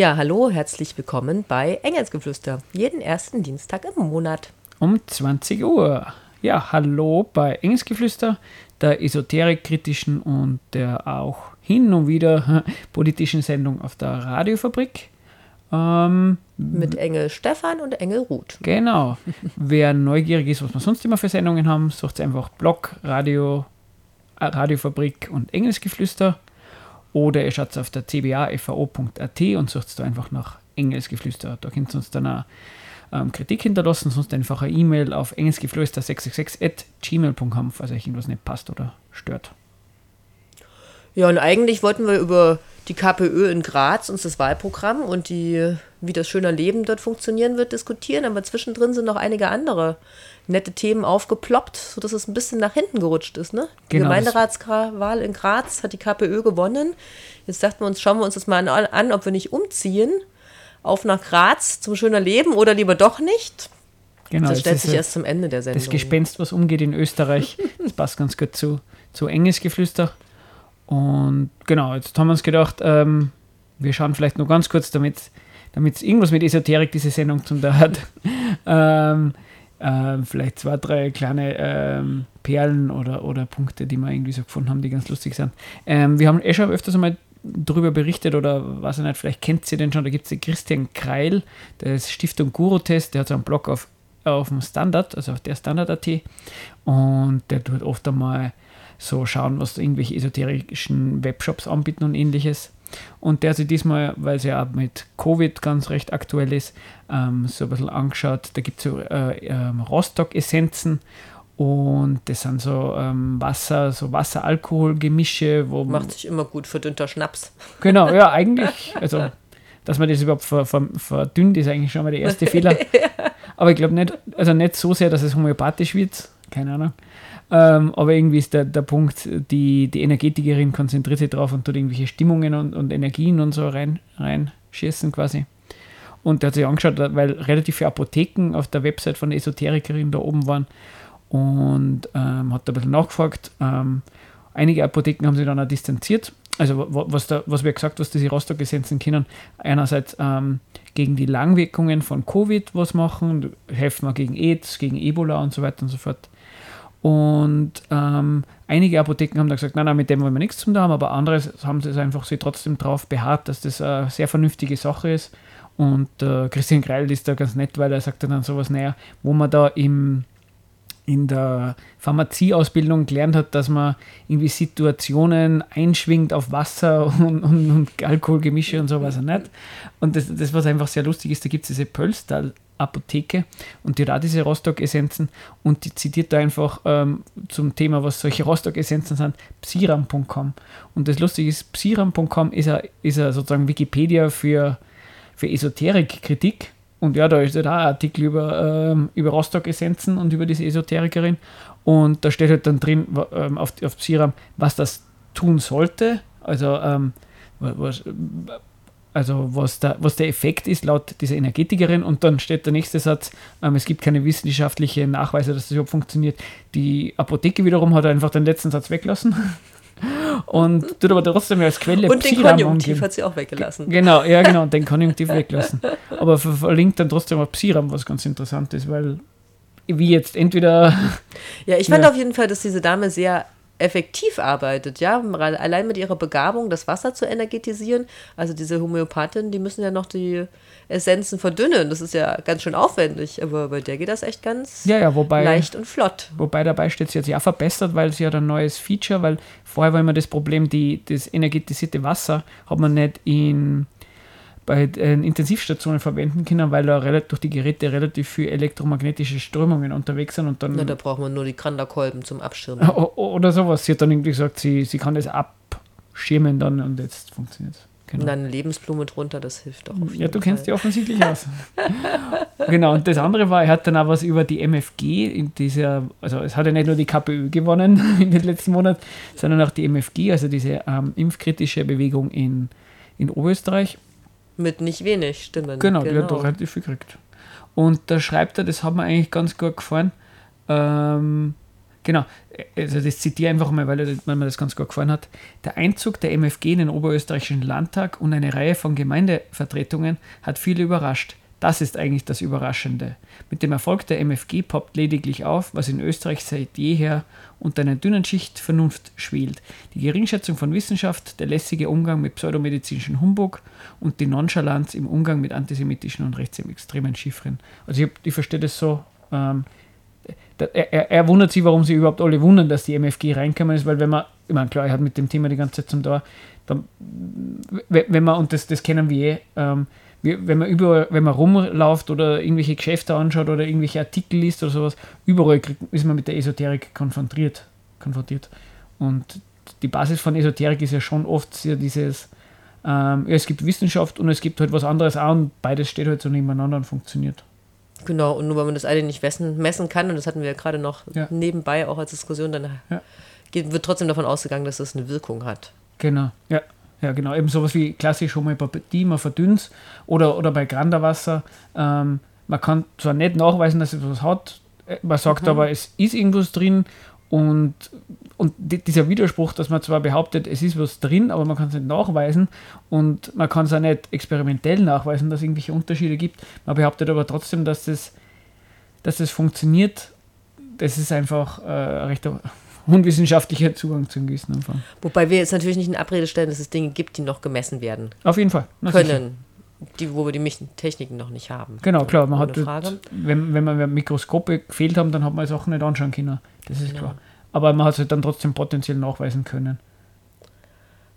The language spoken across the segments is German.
Ja, hallo, herzlich willkommen bei Engelsgeflüster. Jeden ersten Dienstag im Monat. Um 20 Uhr. Ja, hallo bei Engelsgeflüster, der esoterikkritischen und der auch hin und wieder politischen Sendung auf der Radiofabrik. Ähm, Mit Engel Stefan und Engel Ruth. Genau. Wer neugierig ist, was wir sonst immer für Sendungen haben, sucht einfach Blog, Radio, äh, Radiofabrik und Engelsgeflüster. Oder ihr schaut auf der cbafvo.at und sucht da einfach nach Engelsgeflüster. Da könnt ihr uns dann auch ähm, Kritik hinterlassen, sonst einfach eine E-Mail auf engelsgeflüster666 falls euch irgendwas nicht passt oder stört. Ja, und eigentlich wollten wir über die KPÖ in Graz und das Wahlprogramm und die, wie das schöne Leben dort funktionieren wird, diskutieren. Aber zwischendrin sind noch einige andere nette Themen aufgeploppt, sodass es ein bisschen nach hinten gerutscht ist. Ne? Die genau, Gemeinderatswahl in Graz hat die KPÖ gewonnen. Jetzt dachten wir uns, schauen wir uns das mal an, an ob wir nicht umziehen auf nach Graz zum schöner Leben oder lieber doch nicht. Genau, das stellt sich erst zum Ende der Sendung. Das Gespenst, was umgeht in Österreich, das passt ganz gut zu, zu enges Geflüster. Und genau, jetzt haben wir uns gedacht, ähm, wir schauen vielleicht nur ganz kurz, damit es irgendwas mit Esoterik diese Sendung zum da hat. ähm, ähm, vielleicht zwei, drei kleine ähm, Perlen oder, oder Punkte, die wir irgendwie so gefunden haben, die ganz lustig sind. Ähm, wir haben eh schon öfters einmal darüber berichtet oder was ich nicht, vielleicht kennt ihr den schon, da gibt es den Christian Kreil, der ist Stiftung Guru-Test, der hat so einen Blog auf, auf dem Standard, also auf der Standard.at und der tut oft einmal so schauen, was irgendwelche esoterischen Webshops anbieten und ähnliches. Und der hat sich diesmal, weil es ja auch mit Covid ganz recht aktuell ist, ähm, so ein bisschen angeschaut. Da gibt es so äh, ähm, Rostock-Essenzen und das sind so ähm, Wasser, so Wasser-Alkohol-Gemische. Macht sich immer gut verdünnter Schnaps. Genau, ja, eigentlich. Also, dass man das überhaupt verdünnt, ist eigentlich schon mal der erste Fehler. Aber ich glaube nicht, also nicht so sehr, dass es homöopathisch wird. Keine Ahnung. Ähm, aber irgendwie ist der, der Punkt, die, die Energetikerin konzentriert sich drauf und tut irgendwelche Stimmungen und, und Energien und so rein, reinschießen quasi. Und der hat sich angeschaut, weil relativ viele Apotheken auf der Website von der Esoterikerin da oben waren und ähm, hat da ein bisschen nachgefragt. Ähm, einige Apotheken haben sich dann auch distanziert. Also was, da, was wir gesagt was diese Rostock-Essenzen können, einerseits ähm, gegen die Langwirkungen von Covid was machen, helfen wir gegen AIDS, gegen Ebola und so weiter und so fort. Und ähm, einige Apotheken haben da gesagt, nein, nein, mit dem wollen wir nichts zu tun haben, aber andere haben sich einfach sie trotzdem darauf beharrt, dass das eine sehr vernünftige Sache ist. Und äh, Christian Greil ist da ganz nett, weil er sagt dann sowas, naja, wo man da im, in der Pharmazieausbildung gelernt hat, dass man irgendwie Situationen einschwingt auf Wasser und, und, und Alkoholgemische und sowas nicht. Und das, das, was einfach sehr lustig ist, da gibt es diese Pölstal Apotheke und die hat auch diese Rostock-Essenzen und die zitiert da einfach ähm, zum Thema, was solche Rostock-Essenzen sind, psiram.com. Und das Lustige ist, psiram.com ist ja ist sozusagen Wikipedia für, für Esoterik-Kritik. Und ja, da ist ja da ein Artikel über, ähm, über Rostock-Essenzen und über diese Esoterikerin. Und da steht halt dann drin ähm, auf, auf Psiram, was das tun sollte. Also ähm, was, also was, da, was der Effekt ist laut dieser Energetikerin und dann steht der nächste Satz, ähm, es gibt keine wissenschaftlichen Nachweise, dass das überhaupt funktioniert. Die Apotheke wiederum hat einfach den letzten Satz weggelassen und tut aber trotzdem als Quelle Und den Konjunktiv hat sie auch weggelassen. Genau, ja genau, den Konjunktiv weggelassen. Aber verlinkt dann trotzdem auf Psiram, was ganz interessant ist, weil wie jetzt entweder... Ja, ich fand ja. auf jeden Fall, dass diese Dame sehr effektiv arbeitet, ja, allein mit ihrer Begabung, das Wasser zu energetisieren. Also diese Homöopathinnen, die müssen ja noch die Essenzen verdünnen. Das ist ja ganz schön aufwendig, aber bei der geht das echt ganz ja, ja, wobei, leicht und flott. Wobei dabei steht, sie hat sich auch verbessert, weil sie hat ein neues Feature, weil vorher war immer das Problem, die, das energetisierte Wasser hat man nicht in bei äh, Intensivstationen verwenden können, weil da durch die Geräte relativ viel elektromagnetische Strömungen unterwegs sind. Und dann, Na, da braucht man nur die Kranderkolben zum Abschirmen. Oder sowas. Sie hat dann irgendwie gesagt, sie, sie kann das abschirmen dann und jetzt funktioniert es. Genau. Und dann eine Lebensblume drunter, das hilft auch Ja, du kennst die offensichtlich aus. genau, und das andere war, er hat dann auch was über die MFG in dieser, also es hat ja nicht nur die KPÖ gewonnen in den letzten Monaten, sondern auch die MFG, also diese ähm, impfkritische Bewegung in, in Oberösterreich. Mit nicht wenig Stimmen. Genau, genau. die hat doch relativ viel gekriegt. Und da schreibt er, das hat mir eigentlich ganz gut gefallen, ähm, Genau, also das zitiere einfach mal, weil, weil mir das ganz gut gefallen hat. Der Einzug der MFG in den Oberösterreichischen Landtag und eine Reihe von Gemeindevertretungen hat viele überrascht. Das ist eigentlich das Überraschende. Mit dem Erfolg der MFG poppt lediglich auf, was in Österreich seit jeher unter einer dünnen Schicht Vernunft schwelt. Die Geringschätzung von Wissenschaft, der lässige Umgang mit pseudomedizinischen Humbug und die Nonchalanz im Umgang mit antisemitischen und rechtsextremen Chiffren. Also ich, ich verstehe das so. Ähm, er, er, er, wundert sich, warum sie überhaupt alle wundern, dass die MFG reinkommen ist, weil wenn man, ich meine, klar, er hat mit dem Thema die ganze Zeit zum Tor, dann, wenn man, und das, das kennen wir eh, ähm, wenn man überall, wenn man rumläuft oder irgendwelche Geschäfte anschaut oder irgendwelche Artikel liest oder sowas, überall ist man mit der Esoterik konfrontiert. konfrontiert. Und die Basis von Esoterik ist ja schon oft sehr dieses, ähm, ja, es gibt Wissenschaft und es gibt halt was anderes auch und beides steht halt so nebeneinander und funktioniert. Genau, und nur weil man das eine nicht messen, messen kann, und das hatten wir ja gerade noch ja. nebenbei auch als Diskussion, dann ja. wird trotzdem davon ausgegangen, dass das eine Wirkung hat. Genau, ja. Ja, genau. Eben sowas wie klassisch Homöopathie, man verdünnt oder, oder bei Granderwasser. Ähm, man kann zwar nicht nachweisen, dass es was hat, äh, man sagt mhm. aber, es ist irgendwas drin und, und dieser Widerspruch, dass man zwar behauptet, es ist was drin, aber man kann es nicht nachweisen und man kann es auch nicht experimentell nachweisen, dass es irgendwelche Unterschiede gibt. Man behauptet aber trotzdem, dass das, dass das funktioniert. Das ist einfach äh, recht unwissenschaftlicher Zugang zum Gießen einfach. Wobei wir jetzt natürlich nicht in Abrede stellen, dass es Dinge gibt, die noch gemessen werden. Auf jeden Fall. Können. Die, wo wir die Techniken noch nicht haben. Genau, klar. Man hat, wenn, wenn man Mikroskope gefehlt haben, dann hat man Sachen nicht anschauen können. Das ist genau. klar. Aber man hat es halt dann trotzdem potenziell nachweisen können.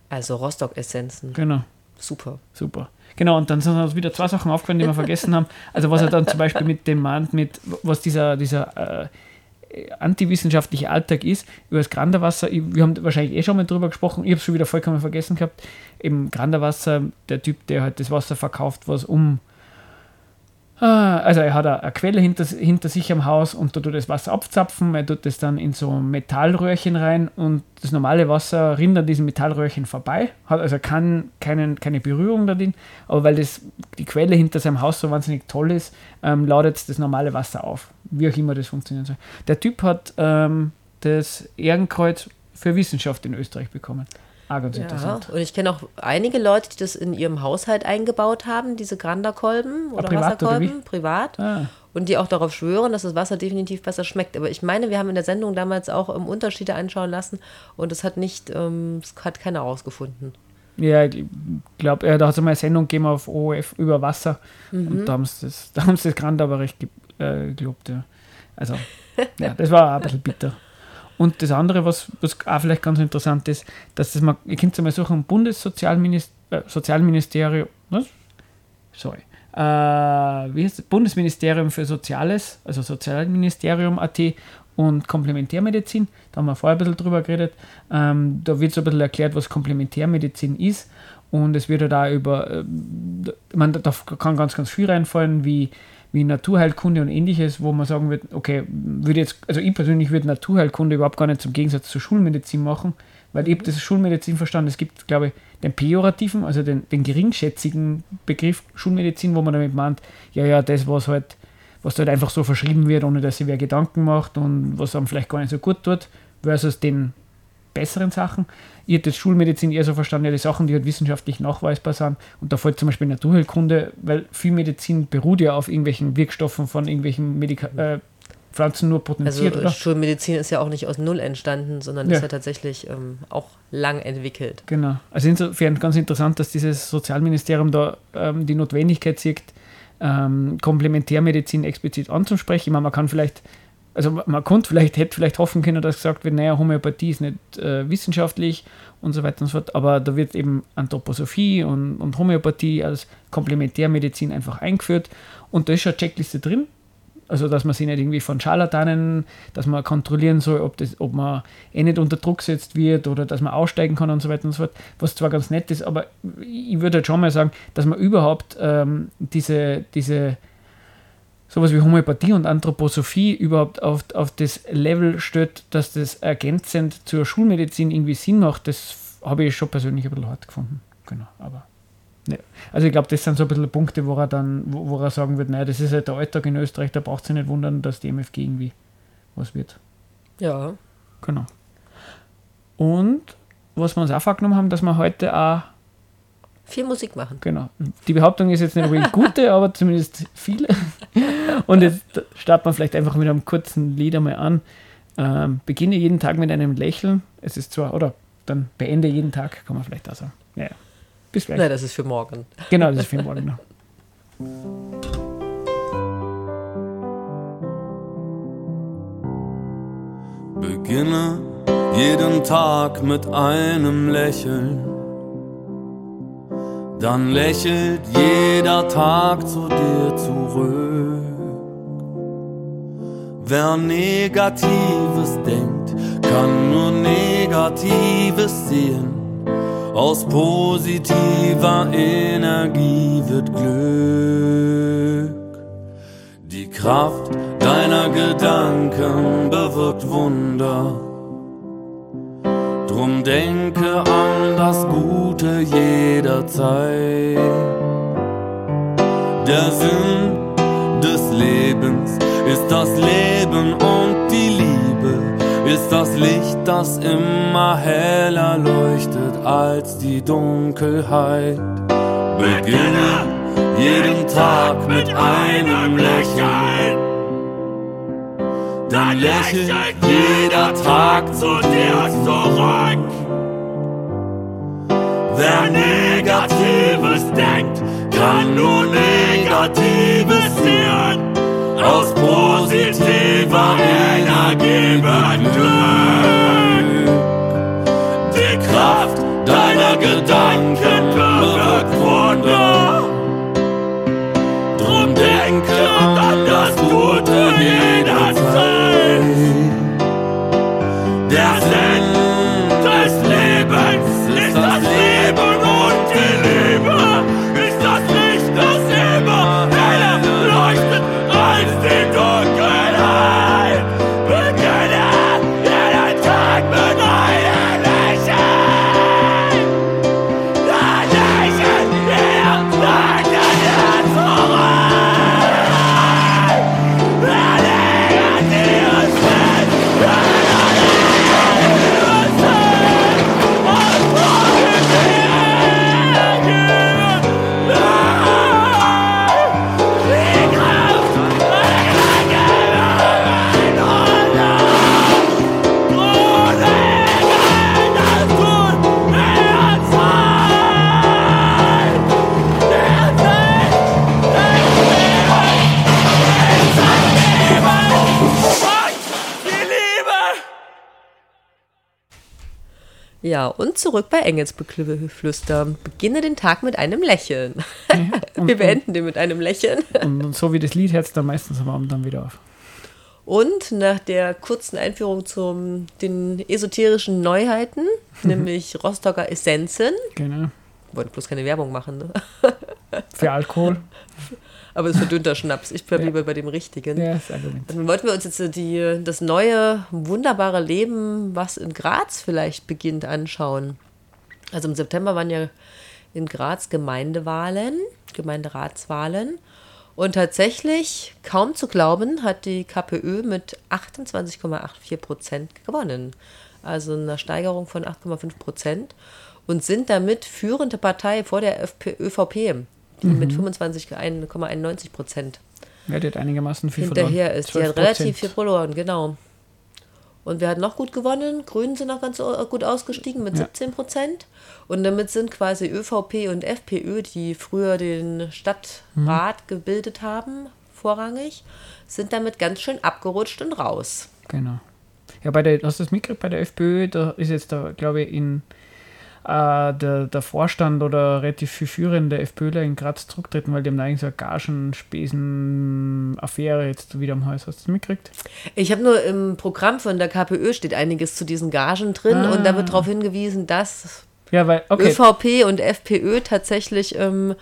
Also Rostock-Essenzen. Genau. Super. Super. Genau, und dann sind uns wieder zwei Sachen aufgefallen, die wir vergessen haben. Also was er dann zum Beispiel mit dem meint, mit was dieser, dieser äh, antiwissenschaftliche Alltag ist, über das Granderwasser, wir haben wahrscheinlich eh schon mal drüber gesprochen, ich habe es schon wieder vollkommen vergessen gehabt, eben Granderwasser, der Typ, der halt das Wasser verkauft, was um also er hat eine Quelle hinter, hinter sich am Haus und da tut das Wasser abzapfen, er tut das dann in so Metallröhrchen rein und das normale Wasser rinnt an diesen Metallröhrchen vorbei, hat also kann keinen, keine Berührung da drin, aber weil das, die Quelle hinter seinem Haus so wahnsinnig toll ist, ähm, lautet das normale Wasser auf, wie auch immer das funktionieren soll. Der Typ hat ähm, das Ehrenkreuz für Wissenschaft in Österreich bekommen. Ah, ganz ja, interessant. Und ich kenne auch einige Leute, die das in ihrem Haushalt eingebaut haben, diese Granderkolben oder ah, Wasserkolben, oder privat. Ah. Und die auch darauf schwören, dass das Wasser definitiv besser schmeckt. Aber ich meine, wir haben in der Sendung damals auch um, Unterschiede anschauen lassen und es hat nicht, ähm, es hat keiner herausgefunden. Ja, ich glaube, da hat es mal eine Sendung gegeben auf ORF über Wasser mhm. und da haben sie das, da haben sie das Grand aber recht äh, gelobt. Ja. Also, ja, das war ein bisschen bitter. Und das andere, was, was auch vielleicht ganz interessant ist, dass das mal, ihr könnt es mal suchen, Bundessozialministerium, äh? Sorry. Äh, wie heißt das? Bundesministerium für Soziales, also Sozialministerium.at und Komplementärmedizin. Da haben wir vorher ein bisschen drüber geredet. Ähm, da wird so ein bisschen erklärt, was Komplementärmedizin ist. Und es wird da über, äh, man, da kann ganz, ganz viel reinfallen, wie wie Naturheilkunde und ähnliches, wo man sagen würde, okay, würde jetzt, also ich persönlich würde Naturheilkunde überhaupt gar nicht zum Gegensatz zur Schulmedizin machen, weil ich habe das Schulmedizin verstanden. Es gibt, glaube ich, den pejorativen, also den, den geringschätzigen Begriff Schulmedizin, wo man damit meint, ja, ja, das, was halt, was halt einfach so verschrieben wird, ohne dass sich wer Gedanken macht und was einem vielleicht gar nicht so gut tut, versus den besseren Sachen. Ich hätte das Schulmedizin eher so verstanden, ja, die Sachen, die halt wissenschaftlich nachweisbar sind. Und da fällt zum Beispiel Naturheilkunde, weil viel Medizin beruht ja auf irgendwelchen Wirkstoffen von irgendwelchen Medika äh, Pflanzen nur potenziert. Also oder? Schulmedizin ist ja auch nicht aus Null entstanden, sondern ja. ist ja tatsächlich ähm, auch lang entwickelt. Genau. Also insofern ganz interessant, dass dieses Sozialministerium da ähm, die Notwendigkeit sieht, ähm, Komplementärmedizin explizit anzusprechen. Ich meine, man kann vielleicht also man konnte vielleicht, hätte vielleicht hoffen können, dass gesagt wird, naja, Homöopathie ist nicht äh, wissenschaftlich und so weiter und so fort, aber da wird eben Anthroposophie und, und Homöopathie als Komplementärmedizin einfach eingeführt und da ist schon eine Checkliste drin, also dass man sich nicht irgendwie von Scharlatanen, dass man kontrollieren soll, ob, das, ob man eh nicht unter Druck gesetzt wird oder dass man aussteigen kann und so weiter und so fort, was zwar ganz nett ist, aber ich würde halt schon mal sagen, dass man überhaupt ähm, diese, diese sowas wie Homöopathie und Anthroposophie überhaupt auf, auf das Level stellt, dass das ergänzend zur Schulmedizin irgendwie Sinn macht, das habe ich schon persönlich ein bisschen hart gefunden. Genau, aber. Ne. Also ich glaube, das sind so ein bisschen Punkte, wo er dann, wo, wo er sagen wird, naja, das ist halt der Alltag in Österreich, da braucht es sich nicht wundern, dass die MFG irgendwie was wird. Ja. Genau. Und was wir uns auch vorgenommen haben, dass wir heute auch, Viel Musik machen. genau, die Behauptung ist jetzt nicht unbedingt gute, aber zumindest viele. Und jetzt starten wir vielleicht einfach mit einem kurzen Lied einmal an. Ähm, beginne jeden Tag mit einem Lächeln. Es ist zwar, oder dann beende jeden Tag, kann man vielleicht auch sagen. Ja, ja. Bis gleich. Nein, das ist für morgen. Genau, das ist für morgen noch. Beginne jeden Tag mit einem Lächeln. Dann lächelt jeder Tag zu dir zurück. Wer Negatives denkt, kann nur Negatives sehen. Aus positiver Energie wird Glück. Die Kraft deiner Gedanken bewirkt Wunder. Drum denke an das Gute jederzeit. Der Sinn des Lebens ist das Leben und die Liebe ist das Licht, das immer heller leuchtet als die Dunkelheit. Beginne jeden Tag mit einem Lächeln. Dann lächelt jeder Tag zu dir zurück. Wer Negatives denkt, kann nur Negatives sehen. Aus positiver Energie wird Glück. Die Kraft deiner Gedanken bewirkt Wunder. Drum denke an das Gute zurück bei Engelsbeflüster. Beginne den Tag mit einem Lächeln. und- Wir beenden den mit einem Lächeln. Und so wie das Lied hört es dann meistens am Abend dann wieder auf. Und nach der kurzen Einführung zu den esoterischen Neuheiten, nämlich Rostocker Essenzen, Genau. wollte bloß keine Werbung machen, ne? Für Alkohol. aber es ist verdünnter Schnaps. Ich bleibe lieber bei dem richtigen. Ja, das Argument. Dann wollten wir uns jetzt die, das neue, wunderbare Leben, was in Graz vielleicht beginnt, anschauen. Also im September waren ja in Graz Gemeindewahlen, Gemeinderatswahlen. Und tatsächlich, kaum zu glauben, hat die KPÖ mit 28,84 Prozent gewonnen. Also eine Steigerung von 8,5 Prozent. Und sind damit führende Partei vor der FP ÖVP, die mit 25,91 Prozent Ja, die hat einigermaßen viel hinterher ist. Die 12%. hat relativ viel verloren, genau. Und wer hat noch gut gewonnen? Grünen sind noch ganz äh, gut ausgestiegen mit Ja. 17 Prozent. Und damit sind quasi ÖVP und FPÖ, die früher den Stadtrat gebildet haben, vorrangig, sind damit ganz schön abgerutscht und raus. Genau. Ja, bei der, hast du das mitgekriegt, bei der FPÖ, da ist jetzt, da, glaube ich, in äh, der, der Vorstand oder relativ viel führende FPÖler in Graz zurücktreten, weil die haben da eigentlich so eine Gagenspesen-Affäre jetzt wieder am Hals. Hast du mitgekriegt? Ich habe nur im Programm von der KPÖ steht einiges zu diesen Gagen drin Ah. und da wird darauf hingewiesen, dass Ja, weil, okay. ÖVP und FPÖ tatsächlich ähm,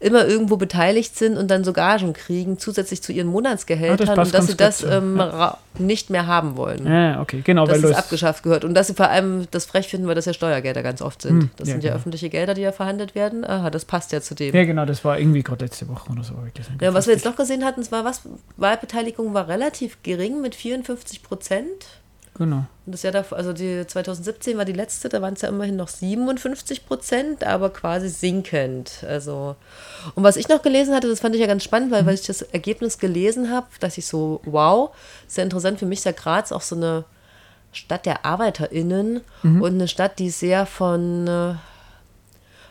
immer irgendwo beteiligt sind und dann so Gagen kriegen, zusätzlich zu ihren Ah, Monatsgehältern das passt und dass sie das ähm, ja. nicht mehr haben wollen. Ja, okay, genau, dass es es- abgeschafft gehört. Und dass sie vor allem das frech finden, weil das ja Steuergelder ganz oft sind. Hm, das ja, sind ja genau. öffentliche Gelder, die ja verhandelt werden. Aha, das passt ja zu dem. Ja, genau, das war irgendwie gerade letzte Woche oder so. Ja, was wir jetzt noch gesehen hatten, war was, Wahlbeteiligung war relativ gering mit 54 Prozent. Genau. Und das Jahr davor, also die 2017 war die letzte, da waren es ja immerhin noch 57 Prozent, aber quasi sinkend. Also, und was ich noch gelesen hatte, das fand ich ja ganz spannend, weil, weil ich das Ergebnis gelesen habe, dass ich so, wow, sehr interessant für mich ist ja Graz auch so eine Stadt der ArbeiterInnen und eine Stadt, die sehr von äh,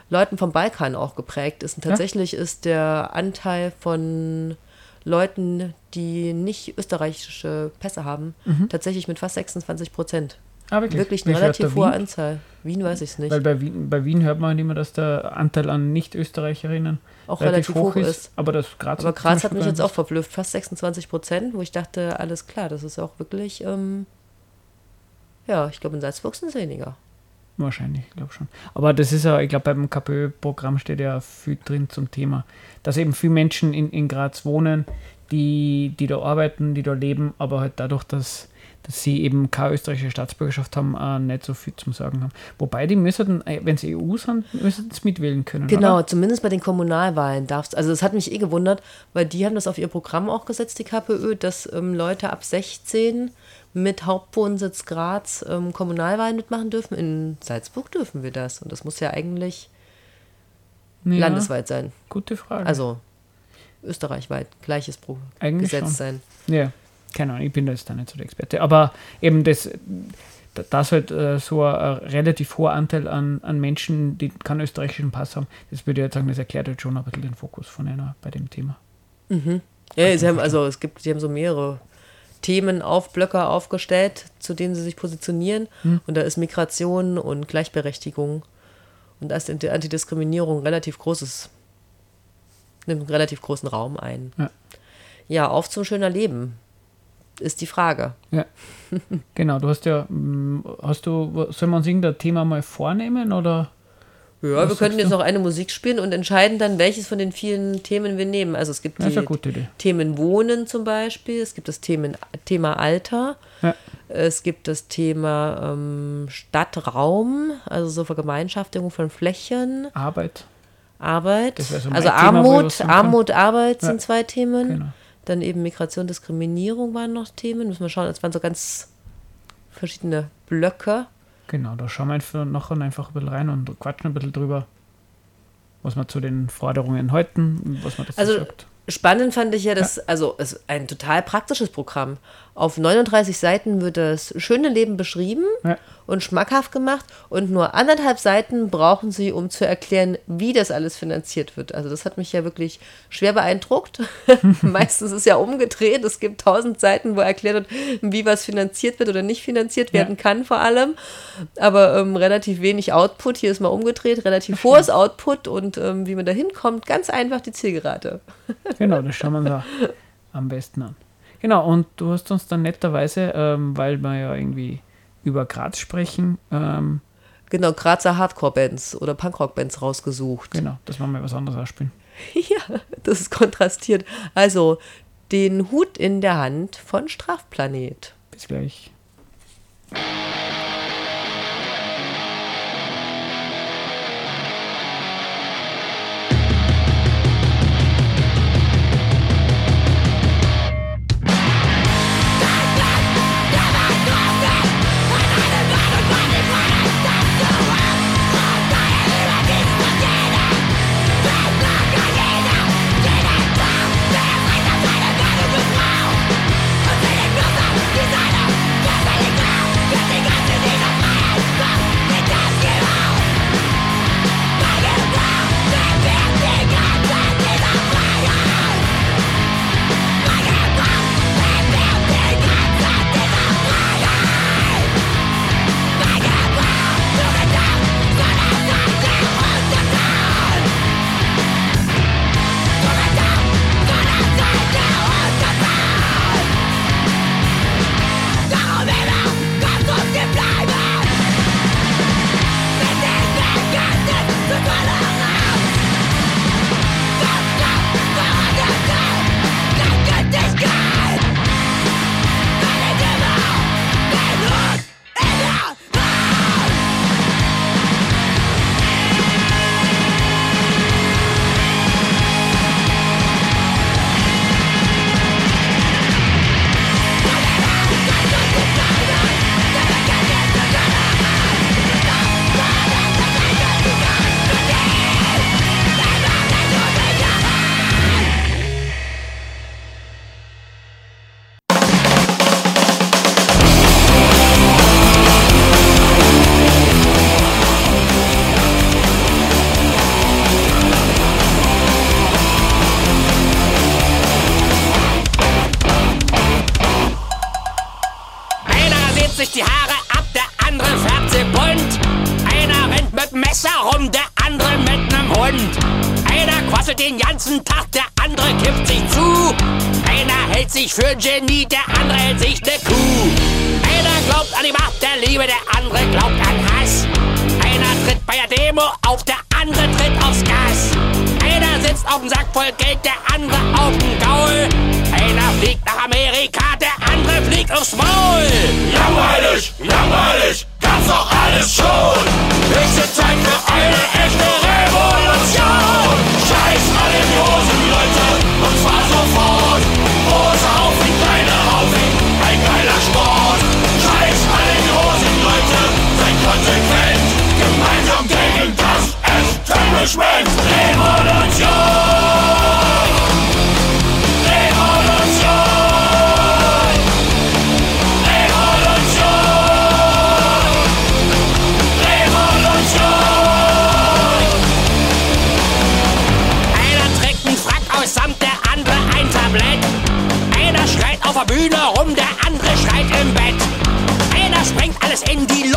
Leuten vom Balkan auch geprägt ist. Und tatsächlich ist der Anteil von Leuten, die nicht österreichische Pässe haben, tatsächlich mit fast 26 Prozent. Ah, wirklich? Wirklich eine relativ hohe Wien? Anzahl. Wien weiß ich es nicht. Weil bei Wien, bei Wien hört man halt immer, dass der Anteil an Nicht-Österreicherinnen Auch relativ hoch ist. Aber das Graz, Aber Graz hat mich jetzt auch verblüfft. Fast 26 Prozent, wo ich dachte, alles klar, das ist auch wirklich, ähm, ja, ich glaube, in Salzburg sind es weniger. Wahrscheinlich, ich glaube schon. Aber das ist ja, ich glaube, beim KPÖ-Programm steht ja viel drin zum Thema, dass eben viele Menschen in, in Graz wohnen, die, die da arbeiten, die da leben, aber halt dadurch, dass, dass sie eben keine österreichische Staatsbürgerschaft haben, auch nicht so viel zum Sagen haben. Wobei die müssten, äh, wenn sie EU sind, müssten sie mitwählen können. Genau, Oder? zumindest bei den Kommunalwahlen darfst Also das hat mich eh gewundert, weil die haben das auf ihr Programm auch gesetzt, die KPÖ, dass ähm, Leute ab 16 mit Hauptwohnsitz Graz ähm, Kommunalwahlen mitmachen dürfen. In Salzburg dürfen wir das. Und das muss ja eigentlich Ja, landesweit sein. Gute Frage. Also österreichweit, gleiches Pro Eigentlich Gesetz schon. sein. Ja, keine Ahnung, ich bin da jetzt da nicht so der Experte. Aber eben das, dass halt äh, so ein, ein relativ hoher Anteil an, an Menschen, die keinen österreichischen Pass haben, das würde ich jetzt sagen, das erklärt halt schon ein bisschen den Fokus von einer bei dem Thema. Ja, sie haben also es gibt, sie haben so mehrere Themen auf Blöcke aufgestellt, zu denen sie sich positionieren. Hm. Und da ist Migration und Gleichberechtigung und da ist die Antidiskriminierung relativ großes, nimmt einen relativ großen Raum ein. Ja. Ja, auf zum schöner Leben ist die Frage. Ja, genau. Du hast ja, mm, hast du, soll man uns irgendein Thema mal vornehmen oder? Ja, wir könnten jetzt noch eine Musik spielen und entscheiden dann, welches von den vielen Themen wir nehmen. Also es gibt ist die. Themen Wohnen zum Beispiel, es gibt das Themen, Thema Alter, Ja, es gibt das Thema ähm, Stadtraum, also so Vergemeinschaftung von Flächen, Arbeit. Arbeit, also Thema, Armut, kann. Armut, Arbeit sind Ja, zwei Themen. Genau. Dann eben Migration, Diskriminierung waren noch Themen. Müssen wir schauen, das waren so ganz verschiedene Blöcke. Genau, da schauen wir einfach nachher einfach ein bisschen rein und quatschen ein bisschen drüber, was wir zu den Forderungen halten, was man dazu Also sagt. spannend fand ich ja, dass, also es ist ein total praktisches Programm. Auf 39 Seiten wird das schöne Leben beschrieben Ja. und schmackhaft gemacht und nur anderthalb Seiten brauchen sie, um zu erklären, wie das alles finanziert wird. Also das hat mich ja wirklich schwer beeindruckt. Meistens ist ja umgedreht. Es gibt tausend Seiten, wo erklärt wird, wie was finanziert wird oder nicht finanziert werden kann vor allem. Aber ähm, relativ wenig Output. Hier ist mal umgedreht. Relativ hohes Output und ähm, wie man da hinkommt, ganz einfach die Zielgerade. Genau, das schauen wir uns am besten an. Genau, und du hast uns dann netterweise, ähm, weil wir ja irgendwie über Graz sprechen, ähm, Genau, Grazer Hardcore-Bands oder Punkrock-Bands rausgesucht. genau, dass wir mal was anderes ausspielen. Ja, das ist kontrastiert. Also, den Hut in der Hand von Strafplanet. Bis gleich. Sprengt alles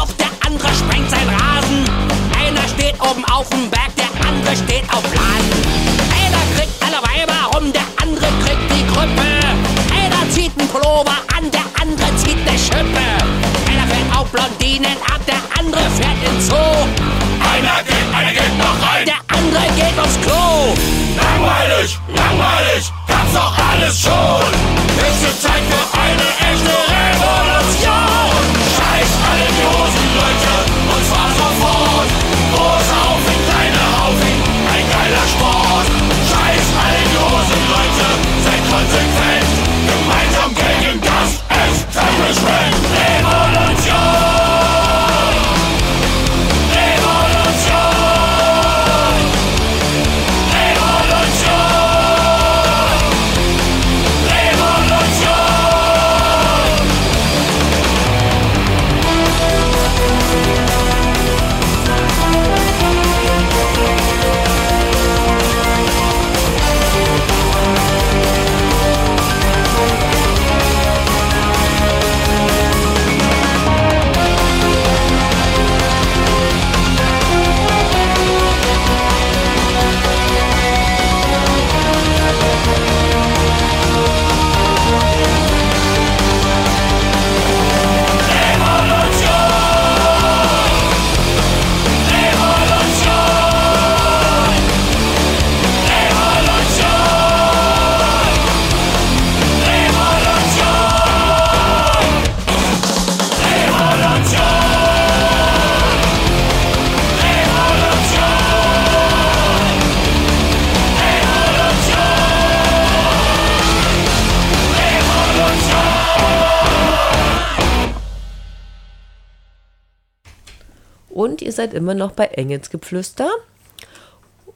Und ihr seid immer noch bei Engelsgeflüster,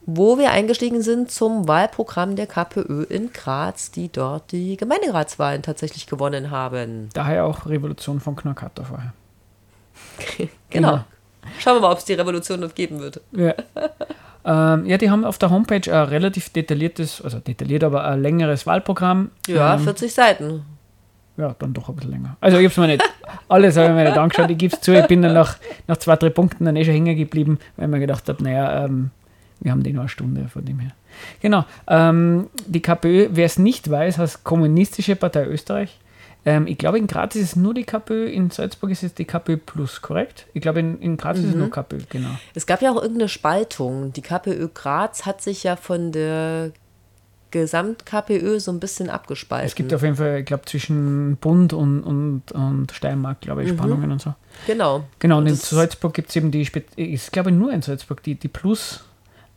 wo wir eingestiegen sind zum Wahlprogramm der KPÖ in Graz, die dort die Gemeinderatswahlen tatsächlich gewonnen haben. Daher auch Revolution von Knackatter vorher. Genau. Schauen wir mal, ob es die Revolution noch geben wird. Ja. ähm, ja, die haben auf der Homepage ein relativ detailliertes, also detailliert, aber ein längeres Wahlprogramm. Ja, ähm, 40 Seiten. Ja, dann doch ein bisschen länger. Also ich habe es mir nicht, alles habe ich mir nicht angeschaut, ich gebe es zu, ich bin dann nach, nach zwei, drei Punkten dann eh schon hängen geblieben, weil ich mir gedacht habe, naja, ähm, wir haben die nur eine Stunde von dem her. Genau, ähm, die KPÖ, wer es nicht weiß, heißt Kommunistische Partei Österreich. Ähm, ich glaube, in Graz ist es nur die KPÖ, in Salzburg ist es die KPÖ Plus, korrekt? Ich glaube, in, in Graz ist es nur KPÖ, genau. Es gab ja auch irgendeine Spaltung. Die KPÖ Graz hat sich ja von der Gesamt-KPÖ so ein bisschen abgespalten. Es gibt auf jeden Fall, ich glaube, zwischen Bund und, und, und Steiermark, glaube ich, Spannungen und so. Genau. Genau, und in das- Salzburg gibt es eben die, ich glaube nur in Salzburg, die, die Plus,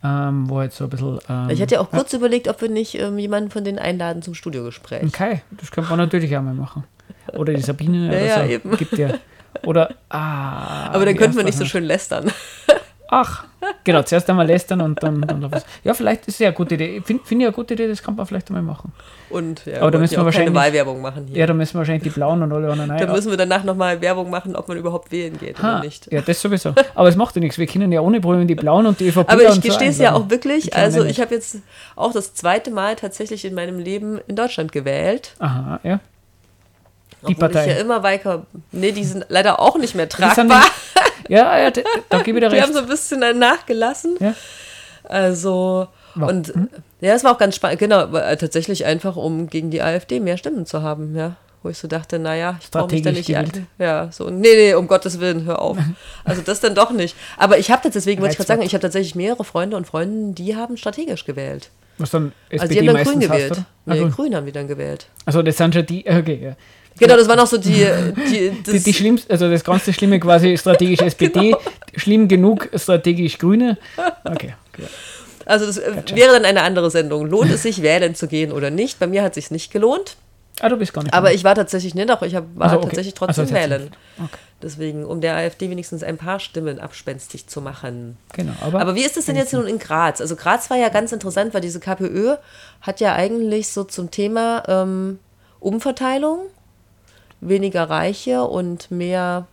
ähm, wo halt so ein bisschen. Ähm, Ich hatte ja auch kurz überlegt, ob wir nicht ähm, jemanden von denen einladen zum Studiogespräch. Kai, das könnte man natürlich auch mal machen. Oder die Sabine Ja, oder ja, so. eben. Gibt ja. Oder, ah. Aber dann könnten wir nicht so schön lästern. Ach, genau, zuerst einmal lästern und dann, dann was. Ja, vielleicht ist es ja eine gute Idee. Finde find ich eine gute Idee, das kann man vielleicht einmal machen. Und ja, Aber da müssen wir auch keine wahrscheinlich- Wahlwerbung machen hier. Ja, da müssen wir wahrscheinlich die Blauen und alle anderen Dann müssen wir danach nochmal Werbung machen, ob man überhaupt wählen geht Ha, oder nicht. Ja, das sowieso. Aber es macht ja nichts. Wir können ja ohne Probleme die Blauen und die ÖVP Aber ich gestehe es ja auch wirklich. Also ich habe jetzt auch das zweite Mal tatsächlich in meinem Leben in Deutschland gewählt. Aha, ja. Die Obwohl Partei. Ich ja immer weiter. Nee, die sind leider auch nicht mehr tragbar. Ja, ja, da, gebe ich dir Die haben recht. so ein bisschen nachgelassen. Ja. Also, Wa- und ja, es war auch ganz spannend, genau, äh, tatsächlich einfach, um gegen die AfD mehr Stimmen zu haben, ja. Wo ich so dachte, naja, ich brauche mich da nicht. Gewählt. Ja, so, nee, nee, um Gottes Willen, hör auf. Also das dann doch nicht. Aber ich habe deswegen, wollte ich gerade sagen, ich habe tatsächlich mehrere Freunde und Freundinnen, die haben strategisch gewählt. Was dann SPD Also die haben dann grün hast, gewählt. Ah, nee, grün. grün haben die dann gewählt. Also das sind schon die, okay, ja. Genau, das waren auch so die, die, das, Die, die schlimmste, also das ganze Schlimme quasi strategisch SPD, schlimm genug strategisch Grüne. Okay. okay. also das äh, wäre dann eine andere Sendung. Lohnt es sich, wählen zu gehen oder nicht? Bei mir hat es sich nicht gelohnt. Ah, du bist gar nicht. Aber ich war tatsächlich nicht, doch ich hab, war Also, okay. tatsächlich Also, trotzdem tatsächlich. wählen. Okay. Deswegen, um der AfD wenigstens ein paar Stimmen abspenstig zu machen. Genau, aber, Aber wie ist es denn jetzt nun in Graz? Also Graz war ja ganz interessant, weil diese KPÖ hat ja eigentlich so zum Thema ähm, Umverteilung, weniger Reiche und mehr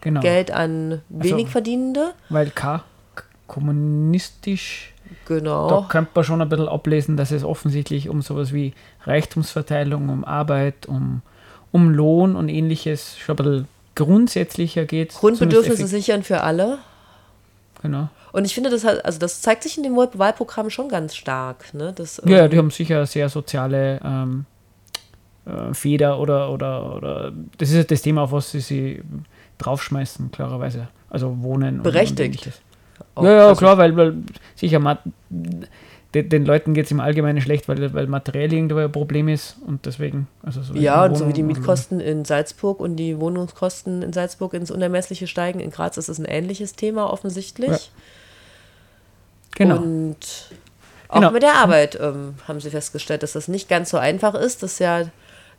genau, Geld an wenig Also- Verdienende. weil K kommunistisch, da Genau. könnte man schon ein bisschen ablesen, dass es offensichtlich um sowas wie Reichtumsverteilung, um Arbeit, um, um Lohn und ähnliches schon ein bisschen grundsätzlicher geht. Grundbedürfnisse sichern für alle. Genau. Und ich finde, das halt, also das zeigt sich in dem Wahl- Wahlprogramm schon ganz stark. Ne? Das, Ja, ähm, die haben sicher sehr soziale ähm, äh, Feder oder, oder, oder das ist das Thema, auf was sie sich draufschmeißen, klarerweise. Also Wohnen. und- Berechtigt. Und ähnliches. auch- ja, ja, also- klar, weil, weil sicher, mat- den, den Leuten geht es im Allgemeinen schlecht, weil, weil materiell irgendwo ein Problem ist und deswegen, also so Ja, und so wie die und- Mietkosten in Salzburg und die Wohnungskosten in Salzburg ins Unermessliche steigen. In Graz ist es ein ähnliches Thema offensichtlich. Ja. Genau. Und auch Genau. mit der Arbeit ähm, haben sie festgestellt, dass das nicht ganz so einfach ist, dass ja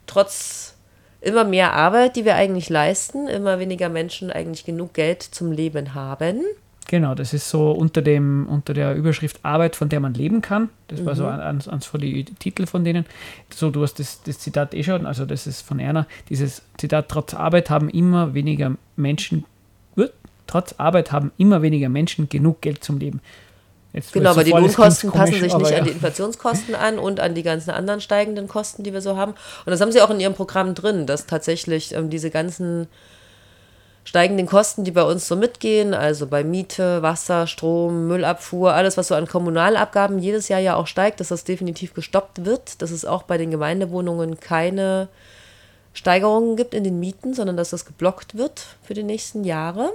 trotz immer mehr Arbeit, die wir eigentlich leisten, immer weniger Menschen eigentlich genug Geld zum Leben haben. Genau, das ist so unter, dem, unter der Überschrift Arbeit, von der man leben kann. Das war so Mhm. eins, eins von den Titel von denen. So, du hast das, das Zitat eh schon, also das ist von Erna. Dieses Zitat, trotz Arbeit haben immer weniger Menschen, trotz Arbeit haben immer weniger Menschen genug Geld zum Leben. Jetzt Genau, aber die Lohnkosten klingt passen komisch, sich nicht ja. an die Inflationskosten an und an die ganzen anderen steigenden Kosten, die wir so haben. Und das haben sie auch in ihrem Programm drin, dass tatsächlich ähm, diese ganzen steigenden Kosten, die bei uns so mitgehen, also bei Miete, Wasser, Strom, Müllabfuhr, alles, was so an Kommunalabgaben jedes Jahr ja auch steigt, dass das definitiv gestoppt wird, dass es auch bei den Gemeindewohnungen keine Steigerungen gibt in den Mieten, sondern dass das geblockt wird für die nächsten Jahre.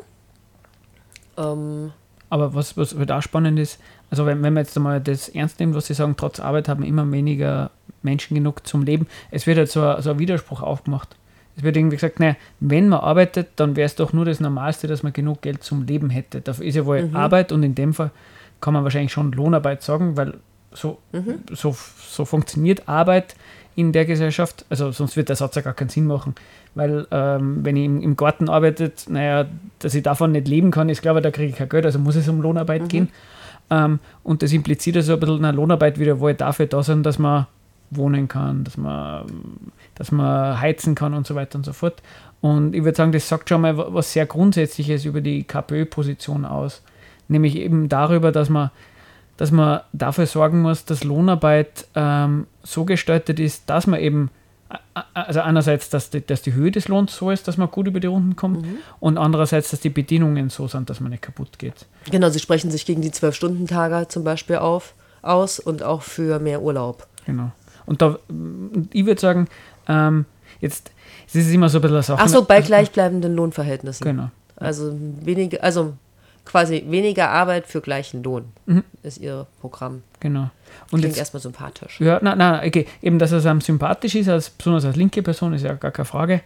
Ähm, Aber was, was halt auch spannend ist, also wenn, wenn man jetzt einmal das ernst nimmt, was sie sagen, trotz Arbeit haben immer weniger Menschen genug zum Leben, es wird halt so, ein- so ein Widerspruch aufgemacht. Es wird irgendwie gesagt, naja, wenn man arbeitet, dann wäre es doch nur das Normalste, dass man genug Geld zum Leben hätte. Dafür ist ja wohl Arbeit und in dem Fall kann man wahrscheinlich schon Lohnarbeit sagen, weil so, so, so funktioniert Arbeit in der Gesellschaft. Also sonst wird der Satz ja gar keinen Sinn machen. Weil ähm, wenn ich im, im Garten arbeite, naja, dass ich davon nicht leben kann, ist glaube ich, da kriege ich kein Geld, also muss es um Lohnarbeit gehen. Ähm, und das impliziert also ein bisschen eine Lohnarbeit wieder, wo halt dafür da sind, dass man wohnen kann, dass man, dass man heizen kann und so weiter und so fort. Und ich würde sagen, das sagt schon mal wa- was sehr Grundsätzliches über die KPÖ-Position aus. Nämlich eben darüber, dass man, dass man dafür sorgen muss, dass Lohnarbeit ähm, so gestaltet ist, dass man eben, also einerseits, dass die, dass die Höhe des Lohns so ist, dass man gut über die Runden kommt und andererseits, dass die Bedingungen so sind, dass man nicht kaputt geht. Genau, sie sprechen sich gegen die Zwölf-Stunden-Tage zum Beispiel auf, aus und auch für mehr Urlaub. Genau. Und da, ich würde sagen, ähm, jetzt, es ist immer so ein bisschen eine Sache. Ach so, bei gleichbleibenden Lohnverhältnissen. Genau. Also weniger, also quasi weniger Arbeit für gleichen Lohn Mhm. ist ihr Programm. Genau. Und Klingt jetzt, erstmal sympathisch. Ja, nein, nein, okay. Eben, dass es einem sympathisch ist, als, besonders als linke Person, ist ja gar keine Frage.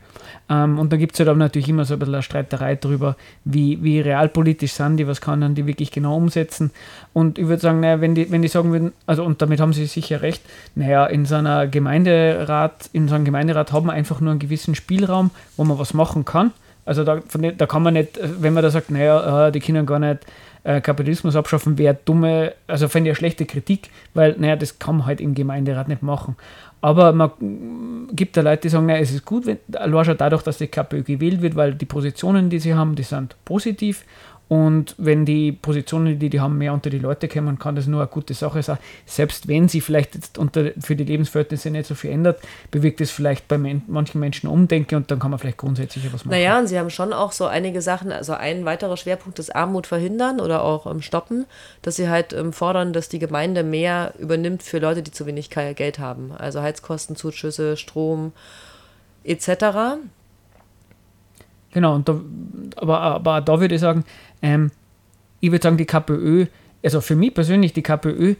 Ähm, und da gibt es halt auch natürlich immer so ein bisschen eine Streiterei darüber, wie, wie realpolitisch sind die, was kann dann die wirklich genau umsetzen. Und ich würde sagen, naja, wenn die, wenn die sagen würden, also und damit haben sie sicher recht, naja, in so einer Gemeinderat, in so einem Gemeinderat hat man einfach nur einen gewissen Spielraum, wo man was machen kann. Also da, dem, da kann man nicht, wenn man da sagt, naja, äh, die können gar nicht äh, Kapitalismus abschaffen, wäre dumme, also fände ich eine schlechte Kritik, weil, naja, das kann man halt im Gemeinderat nicht machen. Aber man mm, gibt da Leute, die sagen, naja, es ist gut, wenn, allein dadurch, dass die KPÖ gewählt wird, weil die Positionen, die sie haben, die sind positiv Und wenn die Positionen, die die haben, mehr unter die Leute kommen, kann das nur eine gute Sache sein. Selbst wenn sie vielleicht jetzt unter, für die Lebensverhältnisse nicht so viel ändert, bewirkt es vielleicht bei men manchen Menschen Umdenken und dann kann man vielleicht grundsätzlich was machen. Naja, und sie haben schon auch so einige Sachen, also ein weiterer Schwerpunkt ist Armut verhindern oder auch ähm, stoppen, dass sie halt ähm, fordern, dass die Gemeinde mehr übernimmt für Leute, die zu wenig Geld haben. Also Heizkostenzuschüsse, Strom etc. Genau, und da, aber, aber da würde ich sagen, ähm, ich würde sagen, die KPÖ, also für mich persönlich, die KPÖ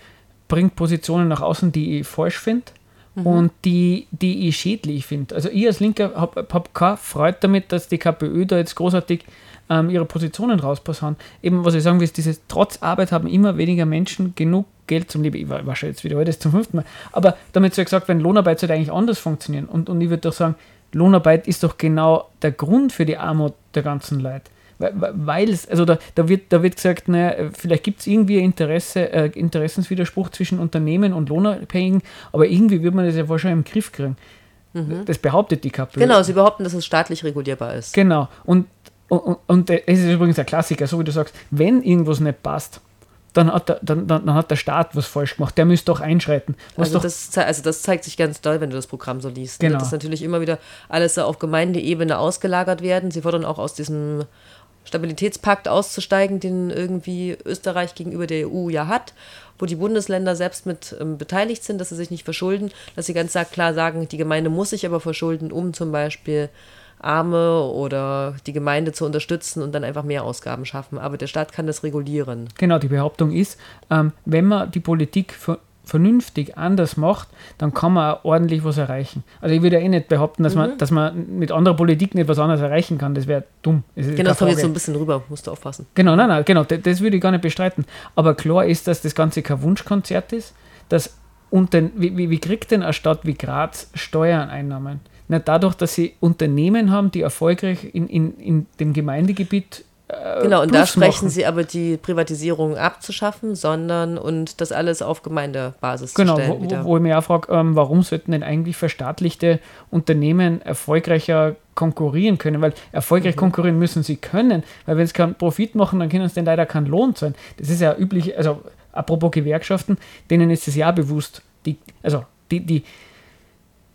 bringt Positionen nach außen, die ich falsch finde und die, die ich schädlich finde. Also ich als Linker habe hab keine Freude damit, dass die KPÖ da jetzt großartig ähm, ihre Positionen rauspassen. Eben, was ich sagen will, ist, dieses trotz Arbeit haben immer weniger Menschen genug Geld zum Leben. Ich war, war schon jetzt wieder das zum fünften Mal. Aber damit so gesagt, wenn Lohnarbeit sollte eigentlich anders funktionieren. Und, und ich würde doch sagen, Lohnarbeit ist doch genau der Grund für die Armut der ganzen Leute. Weil es, also da, da, wird, da wird gesagt, naja, vielleicht gibt es irgendwie Interesse, äh, Interessenswiderspruch zwischen Unternehmen und Lohnabhängigen, aber irgendwie wird man das ja wohl schon im Griff kriegen. Das behauptet die KPÖ. Genau, sie behaupten, dass es staatlich regulierbar ist. Genau. Und, und, und es ist übrigens ein Klassiker, so wie du sagst, wenn irgendwas nicht passt, dann hat der, dann, dann, hat der Staat was falsch gemacht. Der müsste doch einschreiten. Also doch, das, also das zeigt sich ganz doll, wenn du das Programm so liest. ne? Genau. Dass natürlich immer wieder alles auf Gemeindeebene ausgelagert werden. Sie fordern auch aus diesem Stabilitätspakt auszusteigen, den irgendwie Österreich gegenüber der EU ja hat, wo die Bundesländer selbst mit ähm, beteiligt sind, dass sie sich nicht verschulden, dass sie ganz klar sagen, die Gemeinde muss sich aber verschulden, um zum Beispiel Arme oder die Gemeinde zu unterstützen und dann einfach mehr Ausgaben schaffen. Aber der Staat kann das regulieren. Genau, die Behauptung ist, ähm, wenn man die Politik vernünftig anders macht, dann kann man auch ordentlich was erreichen. Also ich würde ja eh nicht behaupten, dass, Mhm. man, dass man mit anderer Politik nicht was anderes erreichen kann. Das wäre dumm. Das Genau, das keine kommt jetzt so ein bisschen rüber, musst du aufpassen. Genau, nein, nein, genau, das, das würde ich gar nicht bestreiten. Aber klar ist, dass das Ganze kein Wunschkonzert ist, dass unter, wie, wie, wie kriegt denn eine Stadt wie Graz Steuereinnahmen? Nicht dadurch, dass sie Unternehmen haben, die erfolgreich in, in, in dem Gemeindegebiet äh, Genau, und da sprechen sie aber die Privatisierung abzuschaffen, sondern und das alles auf Gemeindebasis Genau, zu stellen wo, wieder. wo, wo ich mir auch frage, ähm, warum sollten denn eigentlich verstaatlichte Unternehmen erfolgreicher konkurrieren können? Weil Mhm. erfolgreich konkurrieren müssen sie können, weil wenn sie keinen Profit machen, dann können sie denn leider keinen Lohn zahlen. Das ist ja üblich, also apropos Gewerkschaften, denen ist es ja bewusst, die, also die, die,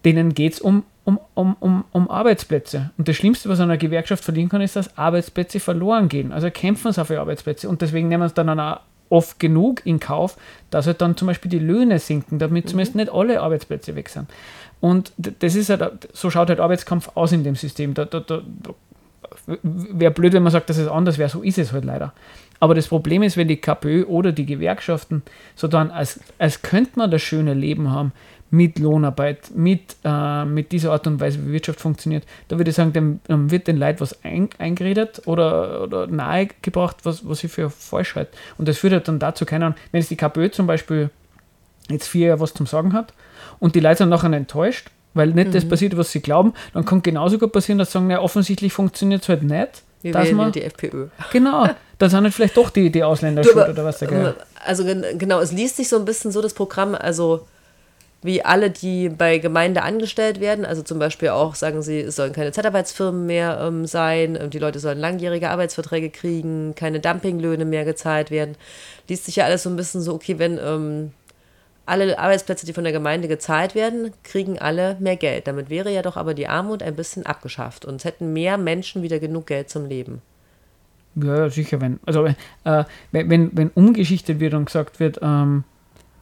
denen geht es um, um, um, um, um Arbeitsplätze. Und das Schlimmste, was einer Gewerkschaft verlieren kann, ist, dass Arbeitsplätze verloren gehen. Also kämpfen sie für Arbeitsplätze. Und deswegen nehmen sie dann auch oft genug in Kauf, dass halt dann zum Beispiel die Löhne sinken, damit zumindest nicht alle Arbeitsplätze weg sind. Und das ist halt, so schaut halt Arbeitskampf aus in dem System. Da, da, da, wäre blöd, wenn man sagt, dass es anders wäre. So ist es halt leider. Aber das Problem ist, wenn die KPÖ oder die Gewerkschaften so dann, als, als könnte man das schöne Leben haben mit Lohnarbeit, mit, äh, mit dieser Art und Weise, wie Wirtschaft funktioniert, da würde ich sagen, dann, dann wird den Leuten was ein, eingeredet oder, oder nahegebracht, was, was ich für falsch halte. Und das führt halt dann dazu, keine Ahnung, wenn es die KPÖ zum Beispiel jetzt vier Jahre was zum Sagen hat und die Leute sind nachher enttäuscht, weil nicht das passiert, was sie glauben, dann kann genauso gut passieren, dass sie sagen, ja, offensichtlich funktioniert es halt nicht. Wir dass wählen man, die FPÖ. genau, dann sind halt vielleicht doch die, die Ausländer Du, schuld aber, oder was ähm, Geier. Also gen- genau, es liest sich so ein bisschen so das Programm, also wie alle, die bei Gemeinde angestellt werden, also zum Beispiel auch sagen sie, es sollen keine Zeitarbeitsfirmen mehr ähm, sein, ähm, die Leute sollen langjährige Arbeitsverträge kriegen, keine Dumpinglöhne mehr gezahlt werden. Liest sich ja alles so ein bisschen so, okay, wenn ähm, alle Arbeitsplätze, die von der Gemeinde gezahlt werden, kriegen alle mehr Geld. Damit wäre ja doch aber die Armut ein bisschen abgeschafft und es hätten mehr Menschen wieder genug Geld zum Leben. Ja, sicher, wenn. Also äh, wenn, wenn, wenn umgeschichtet wird und gesagt wird, ähm,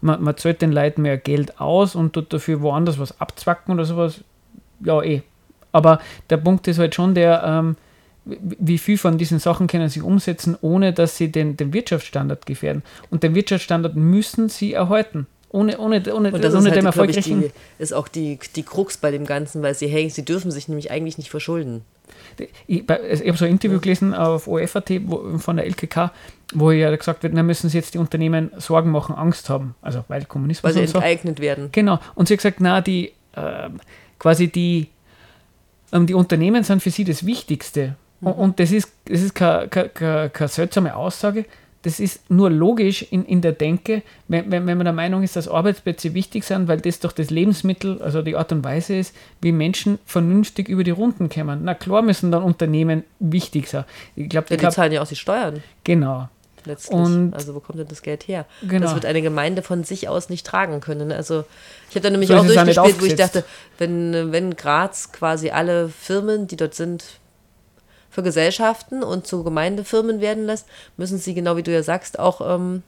man, man zahlt den Leuten mehr Geld aus und tut dafür woanders was abzwacken oder sowas, ja eh. Aber der Punkt ist halt schon der, ähm, wie viel von diesen Sachen können sie umsetzen, ohne dass sie den, den Wirtschaftsstandard gefährden. Und den Wirtschaftsstandard müssen sie erhalten. Ohne, ohne, ohne, Und das ohne ist, dem halt, glaub ich, die, ist auch die, die Krux bei dem Ganzen, weil sie, hey, sie dürfen sich nämlich eigentlich nicht verschulden. Ich, ich habe so ein Interview gelesen auf OFAT von der LKK, wo ja gesagt wird, na müssen sich jetzt die Unternehmen Sorgen machen, Angst haben. Also weil Kommunismus Weil sie so. enteignet werden. Genau. Und sie hat gesagt, na, die ähm, quasi die, ähm, die Unternehmen sind für sie das Wichtigste. Und, und das ist, das ist keine, keine, keine, keine seltsame Aussage. Das ist nur logisch in, in der Denke, wenn, wenn, wenn man der Meinung ist, dass Arbeitsplätze wichtig sind, weil das doch das Lebensmittel, also die Art und Weise ist, wie Menschen vernünftig über die Runden kommen. Na klar müssen dann Unternehmen wichtig sein. Ich glaube, Ja, die zahlen ja auch die Steuern genau. letztlich. Und- also wo kommt denn das Geld her? Genau. Das wird eine Gemeinde von sich aus nicht tragen können. Also ich habe da nämlich So auch durchgespielt, wo ich dachte, wenn, wenn Graz quasi alle Firmen, die dort sind, für Gesellschaften und zu Gemeindefirmen werden lässt, müssen sie, genau wie du ja sagst, auch ähm,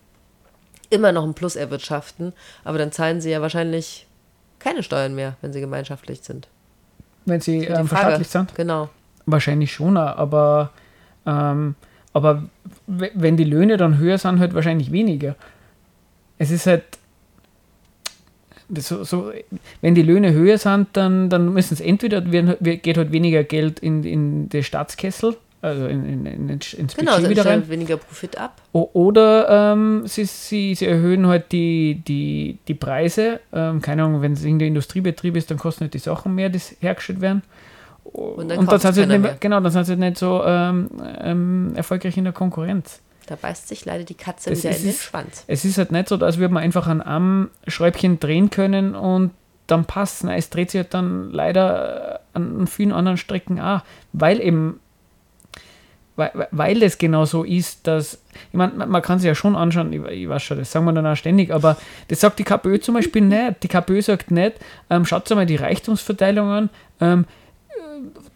immer noch einen Plus erwirtschaften. Aber dann zahlen sie ja wahrscheinlich keine Steuern mehr, wenn sie gemeinschaftlich sind. Wenn sie ähm, verstaatlicht sind. Genau. Wahrscheinlich schon, aber, ähm, aber wenn die Löhne dann höher sind, halt wahrscheinlich weniger. Es ist halt, so, so, wenn die Löhne höher sind, dann, dann müssen es entweder, werden, halt- geht halt weniger Geld in, in die Staatskessel, also in, in, in, ins Genau, Budget also wieder rein. stellen weniger Profit ab. Oder ähm, sie, sie, sie erhöhen halt die, die, die Preise. Ähm, keine Ahnung, wenn es irgendein Industriebetrieb ist, dann kosten halt die Sachen mehr, die hergestellt werden. Und dann Und dann sind sie keiner nicht mehr. mehr, genau, dann sind sie nicht so ähm, ähm, erfolgreich in der Konkurrenz. Da beißt sich leider die Katze Das wieder in den es. Schwanz. Es ist halt nicht so, als würde man einfach an einem Schräubchen drehen können und dann passt Nein, Es dreht sich halt dann leider äh, an vielen anderen Strecken auch, weil eben, weil, weil es genau so ist, dass, ich meine, man, man kann sich ja schon anschauen, ich, ich weiß schon, das sagen wir dann auch ständig, aber das sagt die KPÖ zum Beispiel nicht. Die KPÖ sagt nicht, ähm, schaut mal die Reichtumsverteilung an, ähm,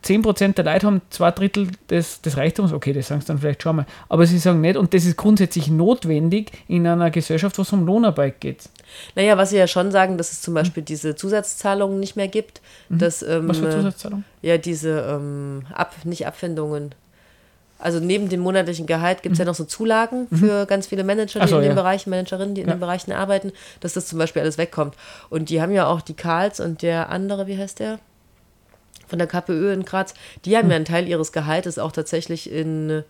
10% der Leute haben zwei Drittel des, des Reichtums, okay, das sagen sie dann vielleicht schon mal, aber sie sagen nicht, und das ist grundsätzlich notwendig in einer Gesellschaft, wo es um Lohnarbeit geht. Naja, was sie ja schon sagen, dass es zum Beispiel diese Zusatzzahlungen nicht mehr gibt. Dass, ähm, Mhm. Was für äh, Zusatzzahlung? Ja, diese, ähm, Ab nicht Abfindungen. Also neben dem monatlichen Gehalt gibt es ja noch so Zulagen für ganz viele Manager, die Mhm. So, in den ja. Bereichen, Managerinnen, die in Ja. den Bereichen arbeiten, dass das zum Beispiel alles wegkommt. Und die haben ja auch die Karls und der andere, wie heißt der? Von der KPÖ in Graz, die Hm. haben ja einen Teil ihres Gehaltes auch tatsächlich in äh,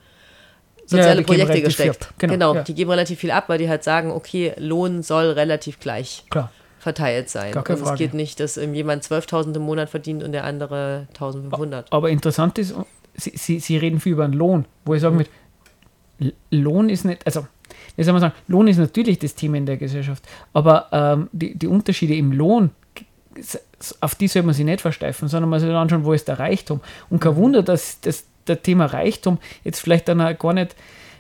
soziale geben Projekte viel gesteckt. ab. Genau, genau ja. die geben relativ viel ab, weil die halt sagen, okay, Lohn soll relativ gleich Klar. verteilt sein. Gar keine und es Frage. geht nicht, dass jemand 12.000 im Monat verdient und der andere 1.500. Aber interessant ist, sie, sie, sie reden viel über den Lohn, wo ich sagen würde, Lohn ist nicht, also, wie soll man sagen, Lohn ist natürlich das Thema in der Gesellschaft, aber ähm, die, die Unterschiede im Lohn, auf die soll man sich nicht versteifen, sondern man soll anschauen, wo ist der Reichtum. Und kein Wunder, dass das der Thema Reichtum jetzt vielleicht dann auch gar nicht,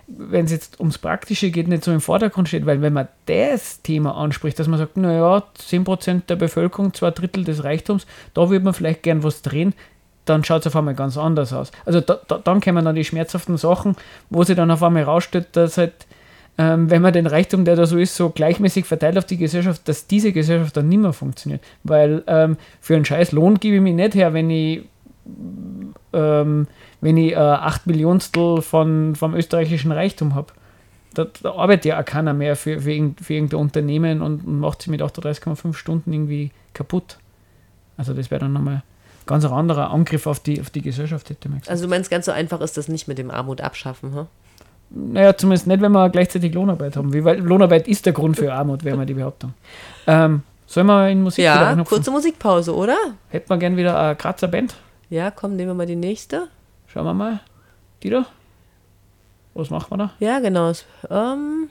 wenn es jetzt ums Praktische geht, nicht so im Vordergrund steht, weil wenn man das Thema anspricht, dass man sagt, naja, 10% der Bevölkerung, zwei Drittel des Reichtums, da würde man vielleicht gern was drehen, dann schaut es auf einmal ganz anders aus. Also da, da, dann kommen dann die schmerzhaften Sachen, wo sie dann auf einmal rausstellt, dass halt, ähm, wenn man den Reichtum, der da so ist, so gleichmäßig verteilt auf die Gesellschaft, dass diese Gesellschaft dann nicht mehr funktioniert. Weil ähm, für einen scheiß Lohn gebe ich mich nicht her, wenn ich ähm, wenn ich äh, 8 Millionstel von, vom österreichischen Reichtum habe. Da, da arbeitet ja auch keiner mehr für, für, irgend- für irgendein Unternehmen und, macht sie mit 38,5 Stunden irgendwie kaputt. Also das wäre dann nochmal ganz ein anderer Angriff auf die, auf die Gesellschaft, hätte man gesagt. Also du meinst, ganz so einfach ist das nicht mit dem Armut abschaffen, hm? Naja, zumindest nicht, wenn wir gleichzeitig Lohnarbeit haben. Wie, weil Lohnarbeit ist der Grund für Armut, wäre mal die Behauptung. Ähm, sollen wir in Musik Ja, kurze Musikpause, oder? Hätten wir gern wieder eine Grazer Band? Ja, komm, nehmen wir mal die nächste. Schauen wir mal. Die da? Was machen wir da? Ja, genau. Ähm,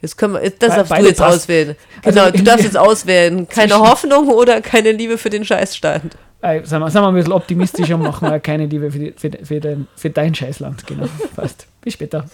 jetzt können wir, das Be- darfst du jetzt passt. auswählen. Also Genau, du in- darfst jetzt auswählen. Keine Hoffnung oder keine Liebe für den Scheißstand. Äh, Sagen wir, sagen wir ein bisschen optimistischer und machen wir keine Liebe für, die, für, für, dein, für dein Scheißland. Genau, passt. Bis später.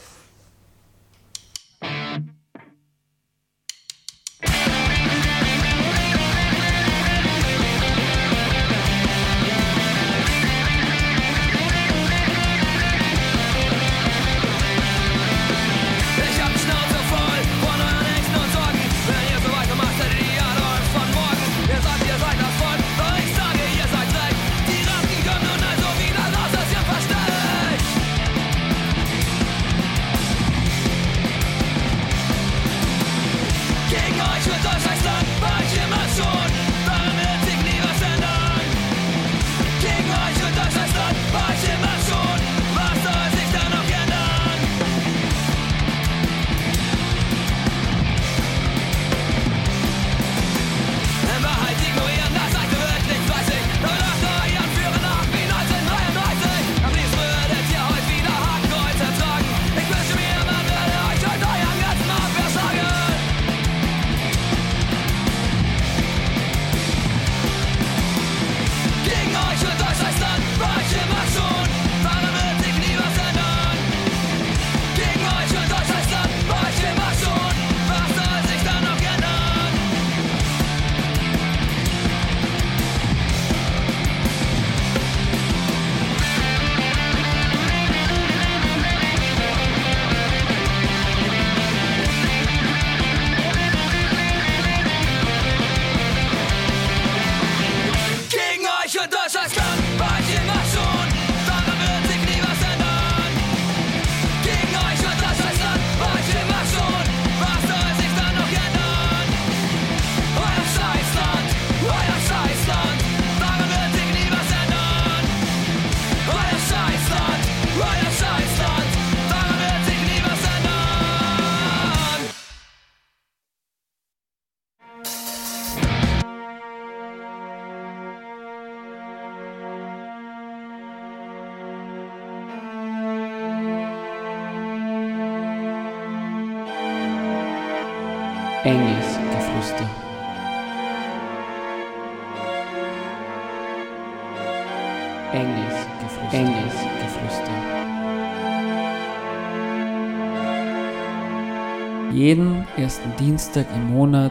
Jeden ersten Dienstag im Monat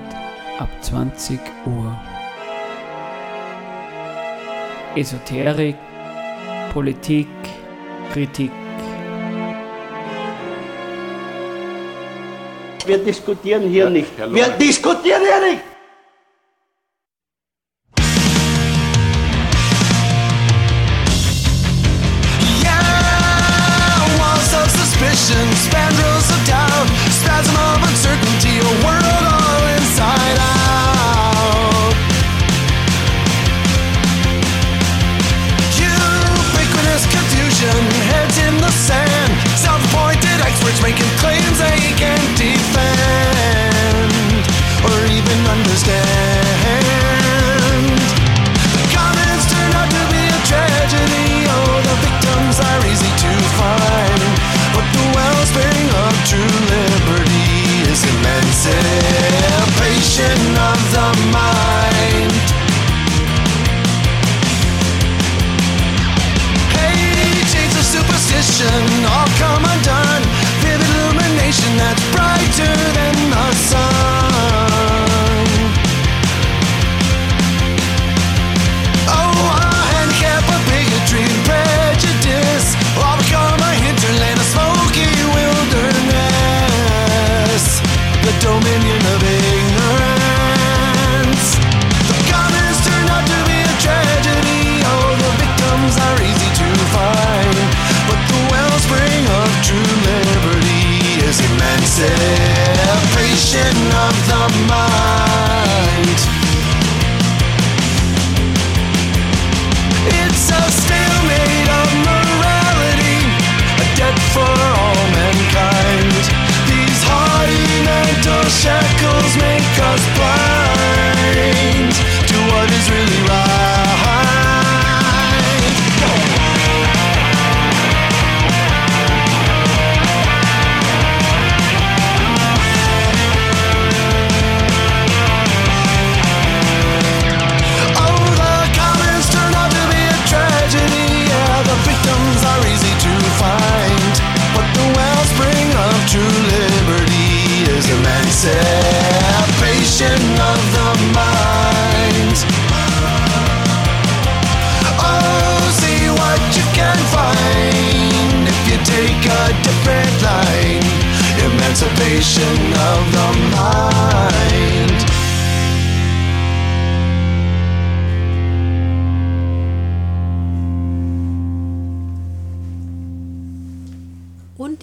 ab 20 Uhr. Esoterik, Politik, Kritik. Wir diskutieren hier nicht. Herr Wir diskutieren hier nicht!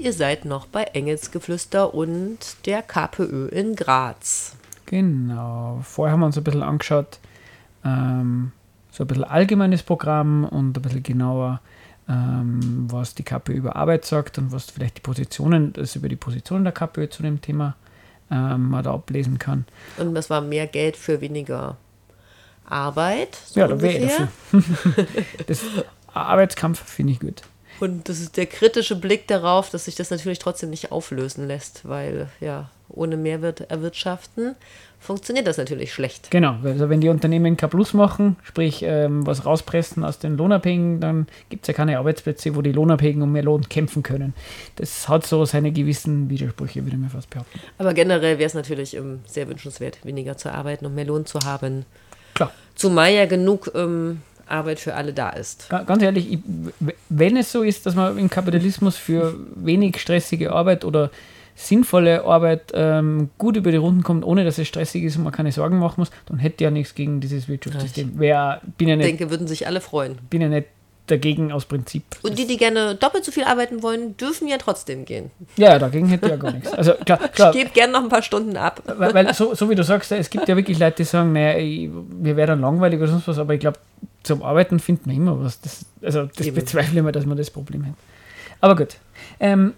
Ihr seid noch bei Engelsgeflüster und der KPÖ in Graz. Genau. Vorher haben wir uns ein bisschen angeschaut, ähm, so ein bisschen allgemeines Programm und ein bisschen genauer, ähm, was die KPÖ über Arbeit sagt und was vielleicht die Positionen, das über die Positionen der KPÖ zu dem Thema ähm, man da ablesen kann. Und das war mehr Geld für weniger Arbeit. So Ja, da wäre ich dafür. das Arbeitskampf finde ich gut. Und das ist der kritische Blick darauf, dass sich das natürlich trotzdem nicht auflösen lässt, weil ja, ohne Mehrwert erwirtschaften funktioniert das natürlich schlecht. Genau, also wenn die Unternehmen kein Plus machen, sprich ähm, was rauspressen aus den Lohnabhängigen, dann gibt es ja keine Arbeitsplätze, wo die Lohnabhängigen um mehr Lohn kämpfen können. Das hat so seine gewissen Widersprüche, würde ich mir fast behaupten. Aber generell wäre es natürlich ähm, sehr wünschenswert, weniger zu arbeiten und mehr Lohn zu haben. Klar, Zumal ja genug ähm, Arbeit für alle da ist. ga- ganz ehrlich, ich, wenn es so ist, dass man im Kapitalismus für wenig stressige Arbeit oder sinnvolle Arbeit ähm, gut über die Runden kommt, ohne dass es stressig ist und man keine Sorgen machen muss, dann hätte ja nichts gegen dieses Wirtschaftssystem. Wer, bin, ja Ich nicht, denke, würden sich alle freuen. bin ja nicht dagegen aus Prinzip. Und die, die gerne doppelt so viel arbeiten wollen, dürfen ja trotzdem gehen. Ja, dagegen hätte ich ja gar nichts. Also klar, klar Ich gebe gerne noch ein paar Stunden ab. weil, weil so, so wie du sagst, es gibt ja wirklich Leute, die sagen, naja, ich, mir wäre dann langweilig oder sonst was, aber ich glaube, zum Arbeiten findet man immer was. Das, also das Eben. bezweifle ich mal, dass man das Problem hat. Aber gut. Ähm,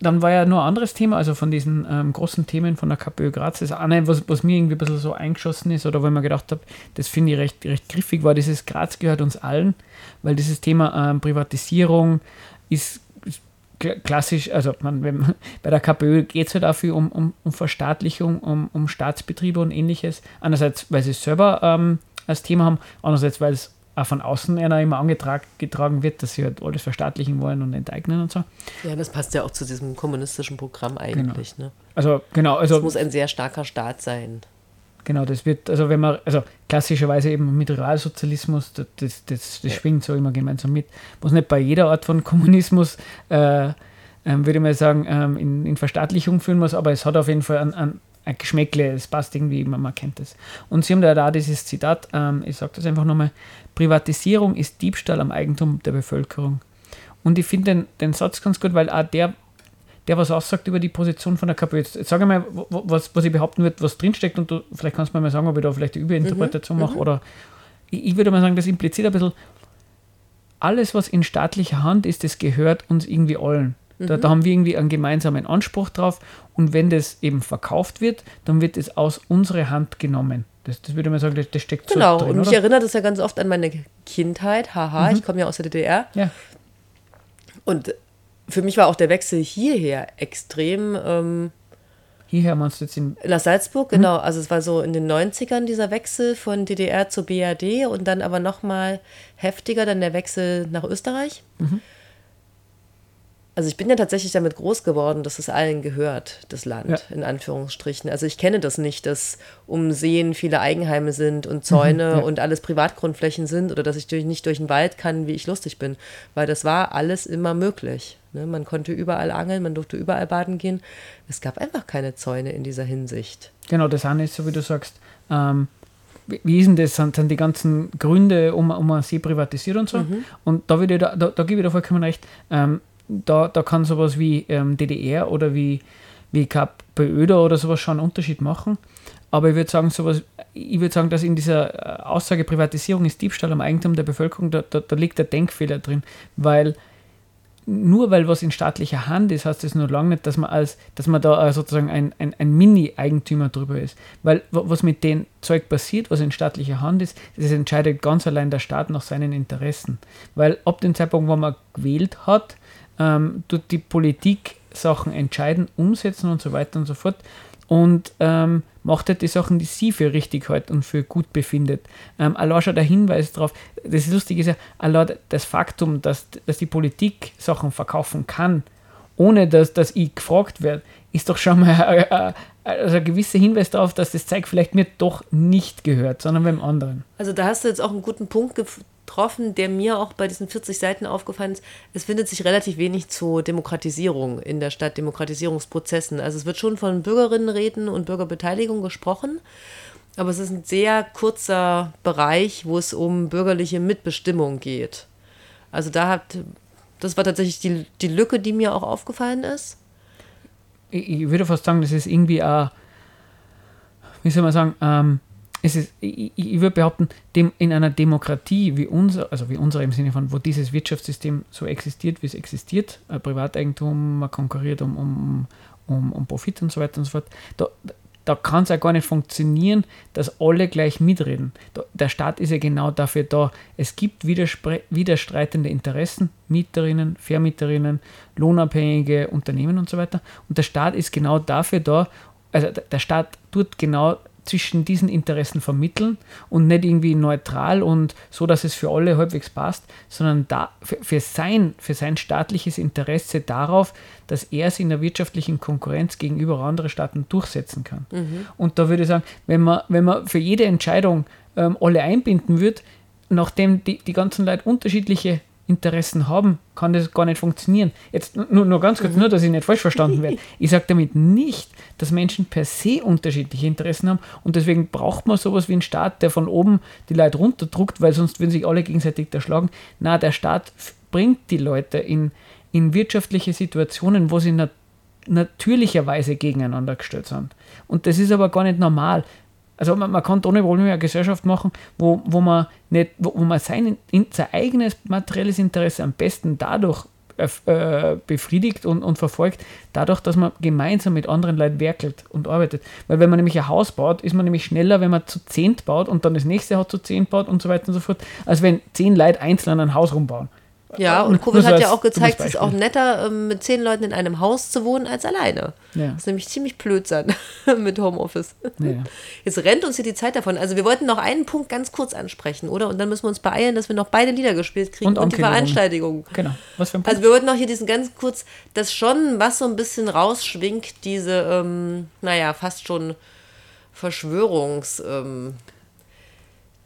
dann war ja nur ein anderes Thema, also von diesen ähm, großen Themen von der KPÖ Graz. Das eine, was, was mir irgendwie ein bisschen so eingeschossen ist oder wo ich mir gedacht habe, das finde ich recht, recht griffig, war dieses Graz gehört uns allen, weil dieses Thema ähm, Privatisierung ist, ist kla- klassisch, also man, wenn, bei der KPÖ geht es halt viel um, um, um Verstaatlichung, um, um Staatsbetriebe und ähnliches. Einerseits, weil sie es selber ähm, als Thema haben, andererseits, weil es auch von außen einer immer angetragen getragen wird, dass sie halt alles verstaatlichen wollen und enteignen und so. Ja, das passt ja auch zu diesem kommunistischen Programm eigentlich. Ne? Also genau, Es also muss ein sehr starker Staat sein. Genau, das wird, also wenn man, also klassischerweise eben mit Realsozialismus, das, das, das, das schwingt so immer gemeinsam mit. Muss nicht bei jeder Art von Kommunismus, äh, ähm, würde ich mal sagen, ähm, in, in Verstaatlichung führen muss, aber es hat auf jeden Fall ein, ein, ein Geschmäckle, es passt irgendwie, man, man kennt es. Und sie haben da, da dieses Zitat, ähm, ich sage das einfach nochmal, Privatisierung ist Diebstahl am Eigentum der Bevölkerung. Und ich finde den, den Satz ganz gut, weil auch der der was aussagt über die Position von der KPÖ. Jetzt, jetzt sage mal, was, was ich behaupten würde, was drinsteckt und du, vielleicht kannst du mir mal sagen, ob ich da vielleicht eine Überinterpretation mache oder ich, ich würde mal sagen, das impliziert ein bisschen, alles, was in staatlicher Hand ist, das gehört uns irgendwie allen. Da, da haben wir irgendwie einen gemeinsamen Anspruch drauf und wenn das eben verkauft wird, dann wird es aus unserer Hand genommen. Das, das würde mal sagen, das, das steckt Genau, so drin, und mich oder? erinnert das ja ganz oft an meine Kindheit. Haha, ich komme ja aus der DDR. Ja, Und für mich war auch der Wechsel hierher extrem ähm, hierher meinst du jetzt in, nach Salzburg, genau. Also es war so in den 90ern dieser Wechsel von DDR zur BRD und dann aber nochmal heftiger dann der Wechsel nach Österreich. Also ich bin ja tatsächlich damit groß geworden, dass es allen gehört, das Land, Ja. in Anführungsstrichen. Also ich kenne das nicht, dass um Seen viele Eigenheime sind und Zäune ja. und alles Privatgrundflächen sind oder dass ich durch, nicht durch den Wald kann, wie ich lustig bin. Weil das war alles immer möglich. Ne? Man konnte überall angeln, man durfte überall baden gehen. Es gab einfach keine Zäune in dieser Hinsicht. Genau, das eine ist, so wie du sagst, ähm, wie, ist denn das, sind, sind die ganzen Gründe, um, um man sie privatisiert und so. Mhm. Und da, würde da, da, da gebe ich dir vollkommen recht, ähm, da, da kann sowas wie ähm, DDR oder wie, wie KPÖ oder sowas schon einen Unterschied machen. Aber ich würde sagen, sowas, ich würde sagen, dass in dieser äh, Aussage Privatisierung ist Diebstahl am Eigentum der Bevölkerung, da, da, da liegt der Denkfehler drin, weil nur weil was in staatlicher Hand ist, heißt das nur lange nicht, dass man als, dass man da äh, sozusagen ein, ein, ein Mini-Eigentümer drüber ist. Weil wa- was mit dem Zeug passiert, was in staatlicher Hand ist, das entscheidet ganz allein der Staat nach seinen Interessen. Weil ab dem Zeitpunkt, wo man gewählt hat, ähm, tut die Politik Sachen entscheiden, umsetzen und so weiter und so fort. Und ähm, macht halt die Sachen, die sie für richtig hält und für gut befindet. Ähm, allein schon der Hinweis darauf, das Lustige ist ja, allein das Faktum, dass, dass die Politik Sachen verkaufen kann, ohne dass, dass ich gefragt werde, ist doch schon mal äh, äh, also ein gewisser Hinweis darauf, dass das Zeug vielleicht mir doch nicht gehört, sondern beim anderen. Also da hast du jetzt auch einen guten Punkt getroffen, der mir auch bei diesen 40 Seiten aufgefallen ist. Es findet sich relativ wenig zur Demokratisierung in der Stadt, Demokratisierungsprozessen. Also es wird schon von Bürgerinnenräten und Bürgerbeteiligung gesprochen, aber es ist ein sehr kurzer Bereich, wo es um bürgerliche Mitbestimmung geht. Also da hat, das war tatsächlich die, die Lücke, die mir auch aufgefallen ist. ich, würde fast sagen, das ist irgendwie auch, wie soll man sagen, ähm, es ist, ich, ich würde behaupten, dem, in einer Demokratie wie unser, also wie unsere im Sinne von, wo dieses Wirtschaftssystem so existiert, wie es existiert, äh, Privateigentum, man konkurriert um, um, um, um Profit und so weiter und so fort, da, da kann es ja gar nicht funktionieren, dass alle gleich mitreden. Der Staat ist ja genau dafür da. Es gibt widerstreitende Interessen, Mieterinnen, Vermieterinnen, lohnabhängige Unternehmen und so weiter. Und der Staat ist genau dafür da, also der Staat tut genau zwischen diesen Interessen vermitteln und nicht irgendwie neutral und so, dass es für alle halbwegs passt, sondern da, für, für, sein, für sein staatliches Interesse darauf, dass er es in der wirtschaftlichen Konkurrenz gegenüber anderen Staaten durchsetzen kann. Und da würde ich sagen, wenn man, wenn man für jede Entscheidung ähm, alle einbinden würde, nachdem die, die ganzen Leute unterschiedliche Interessen haben, kann das gar nicht funktionieren. Jetzt nur, nur ganz kurz, nur dass ich nicht falsch verstanden werde. Ich sage damit nicht, dass Menschen per se unterschiedliche Interessen haben und deswegen braucht man sowas wie einen Staat, der von oben die Leute runterdruckt, weil sonst würden sich alle gegenseitig erschlagen. Na, der Staat bringt die Leute in, in wirtschaftliche Situationen, wo sie nat natürlicherweise gegeneinander gestellt sind. Und das ist aber gar nicht normal. Also man, man kann ohne Probleme eine Gesellschaft machen, wo, wo man nicht, wo, wo man sein, in, sein eigenes materielles Interesse am besten dadurch äh, befriedigt und, und verfolgt, dadurch, dass man gemeinsam mit anderen Leuten werkelt und arbeitet. Weil wenn man nämlich ein Haus baut, ist man nämlich schneller, wenn man zu zehnt baut und dann das nächste Haus zu zehnt baut und so weiter und so fort, als wenn zehn Leute einzeln ein Haus rumbauen. Ja, und Covid hat ja auch gezeigt, es ist auch netter, ähm, mit zehn Leuten in einem Haus zu wohnen, als alleine. Ja. Das ist nämlich ziemlich blöd sein mit Homeoffice. Ja. Jetzt rennt uns hier die Zeit davon. Also wir wollten noch einen Punkt ganz kurz ansprechen, oder? Und dann müssen wir uns beeilen, dass wir noch beide Lieder gespielt kriegen Und und, die. Veranstaltung. Genau. Was für ein Punkt? Also wir wollten noch hier diesen ganz kurz, das schon, was so ein bisschen rausschwingt, diese, ähm, naja, fast schon Verschwörungs... Ähm,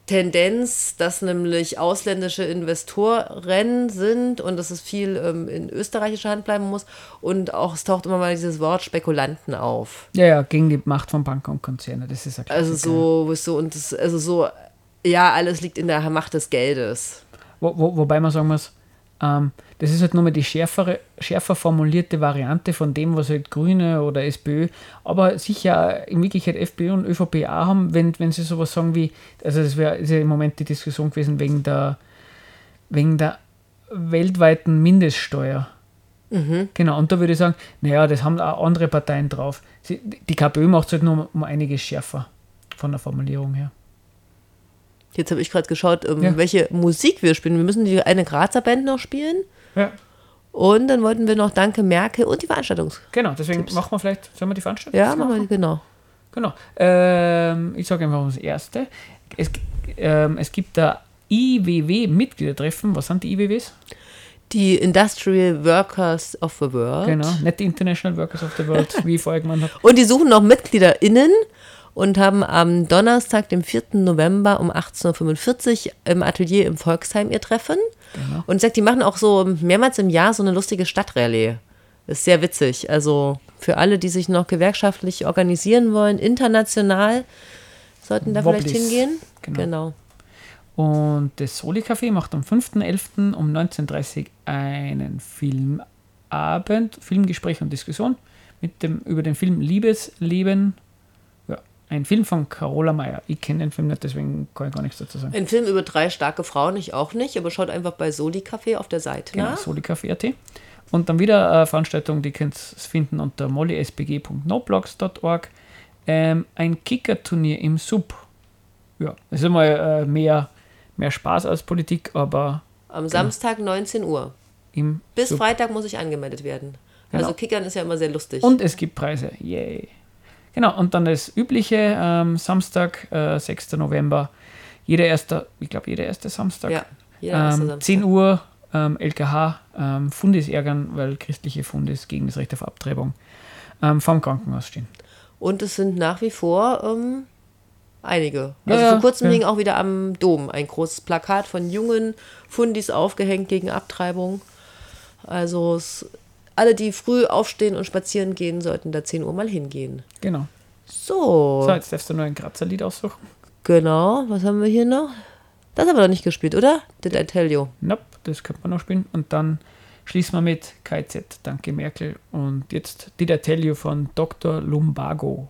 Tendenz, dass nämlich ausländische Investoren sind und dass es viel ähm, in österreichischer Hand bleiben muss. Und auch es taucht immer mal dieses Wort Spekulanten auf. ja, ja, gegen die Macht von Banken und Konzerne. Das ist ja klar. Also so, so und das, also so, ja, alles liegt in der Macht des Geldes. Wo, wo, wobei man sagen muss, ähm, das ist halt nur mal die schärfere, schärfer formulierte Variante von dem, was halt Grüne oder SPÖ, aber sicher in Wirklichkeit FPÖ und ÖVP auch haben, wenn, wenn sie sowas sagen wie, also das wäre ja im Moment die Diskussion gewesen wegen der, wegen der weltweiten Mindeststeuer. Genau, und da würde ich sagen, naja, das haben auch andere Parteien drauf. Sie, die KPÖ macht es halt nur um einiges schärfer von der Formulierung her. Jetzt habe ich gerade geschaut, ähm, Ja. welche Musik wir spielen. Wir müssen die eine Grazer Band noch spielen. Ja. Und dann wollten wir noch Danke Merkel und die Veranstaltungs. Genau, deswegen machen wir vielleicht, sollen wir die Veranstaltung? Ja, machen wir, genau. Genau. Ähm, ich sage einfach das Erste. Es, ähm, es gibt da IWW-Mitgliedertreffen. Was sind die IWWs? Die Industrial Workers of the World. Genau, nicht die International Workers of the World, wie vorher gemeint habe. Und die suchen noch MitgliederInnen und haben am Donnerstag, dem 4. November um 18.45 Uhr im Atelier im Volksheim ihr Treffen. Genau. Und sagt, die machen auch so mehrmals im Jahr so eine lustige Stadtrallye. Ist sehr witzig. Also für alle, die sich noch gewerkschaftlich organisieren wollen, international, sollten da vielleicht Wobblis. hingehen. Genau. genau. Und das Soli Café macht am 5.11. um 19.30 Uhr einen Filmabend, Filmgespräch und Diskussion mit dem, über den Film Liebesleben. Ein Film von Carola Meyer. Ich kenne den Film nicht, deswegen kann ich gar nichts dazu sagen. Ein Film über drei starke Frauen, ich auch nicht, aber schaut einfach bei Soli Café auf der Seite Genau, nach. solicafé.at. Und dann wieder eine Veranstaltung, die könnt ihr finden unter mollysbg.noblogs.org. Ähm, ein Kicker-Turnier im Sub. Ja, das ist immer äh, mehr, mehr Spaß als Politik, aber Am Samstag 19 Uhr. im Bis Sub. Freitag muss ich angemeldet werden. Genau. Also Kickern ist ja immer sehr lustig. Und es gibt Preise. Yay. Genau, und dann das übliche ähm, Samstag, äh, 6. November. Jeder erste, ich glaube, jeder erste Samstag. ja, jeder erste Ähm, Samstag. 10 Uhr ähm, LKH, ähm, Fundis ärgern, weil christliche Fundis gegen das Recht auf Abtreibung ähm, vom Krankenhaus stehen. Und es sind nach wie vor ähm, einige. Also ja, vor kurzem ja. hing auch wieder am Dom ein großes Plakat von jungen Fundis aufgehängt gegen Abtreibung. Also es, alle, die früh aufstehen und spazieren gehen, sollten da 10 Uhr mal hingehen. Genau. So, So, jetzt darfst du nur ein Grazer Lied aussuchen. genau. Was haben wir hier noch? Das haben wir noch nicht gespielt, oder? Did I tell you? Nope, das könnte man noch spielen. Und dann schließen wir mit KZ, danke Merkel. Und jetzt Did I Tell You von Dr. Lumbago.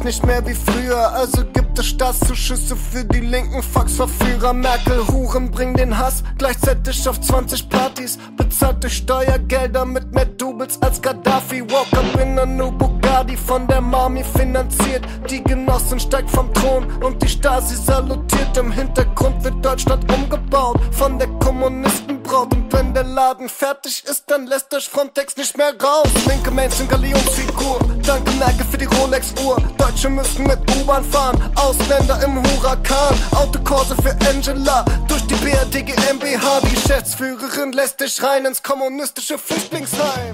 Sich nicht mehr wie früher, also gibt es Staatszuschüsse für die linken Faxverführer. Merkel, Huren bringen den Hass gleichzeitig auf 20 Partys, bezahlt durch Steuergelder mit mehr Doubles als Gaddafi. Walker bin a new Bugatti von der Mami finanziert. Die Genossin steigt vom Thron und die Stasi salutiert. Im Hintergrund wird Deutschland umgebaut von der Laden fertig ist, dann lässt euch Frontex nicht mehr raus. Linke Menschen, Galionsfigur. Danke Merkel für die Rolex-Uhr. Deutsche müssen mit U-Bahn fahren. Ausländer im Huracan. Autokurse für Angela. Durch die BRD GmbH. Die Geschäftsführerin lässt dich rein ins kommunistische Flüchtlingsheim.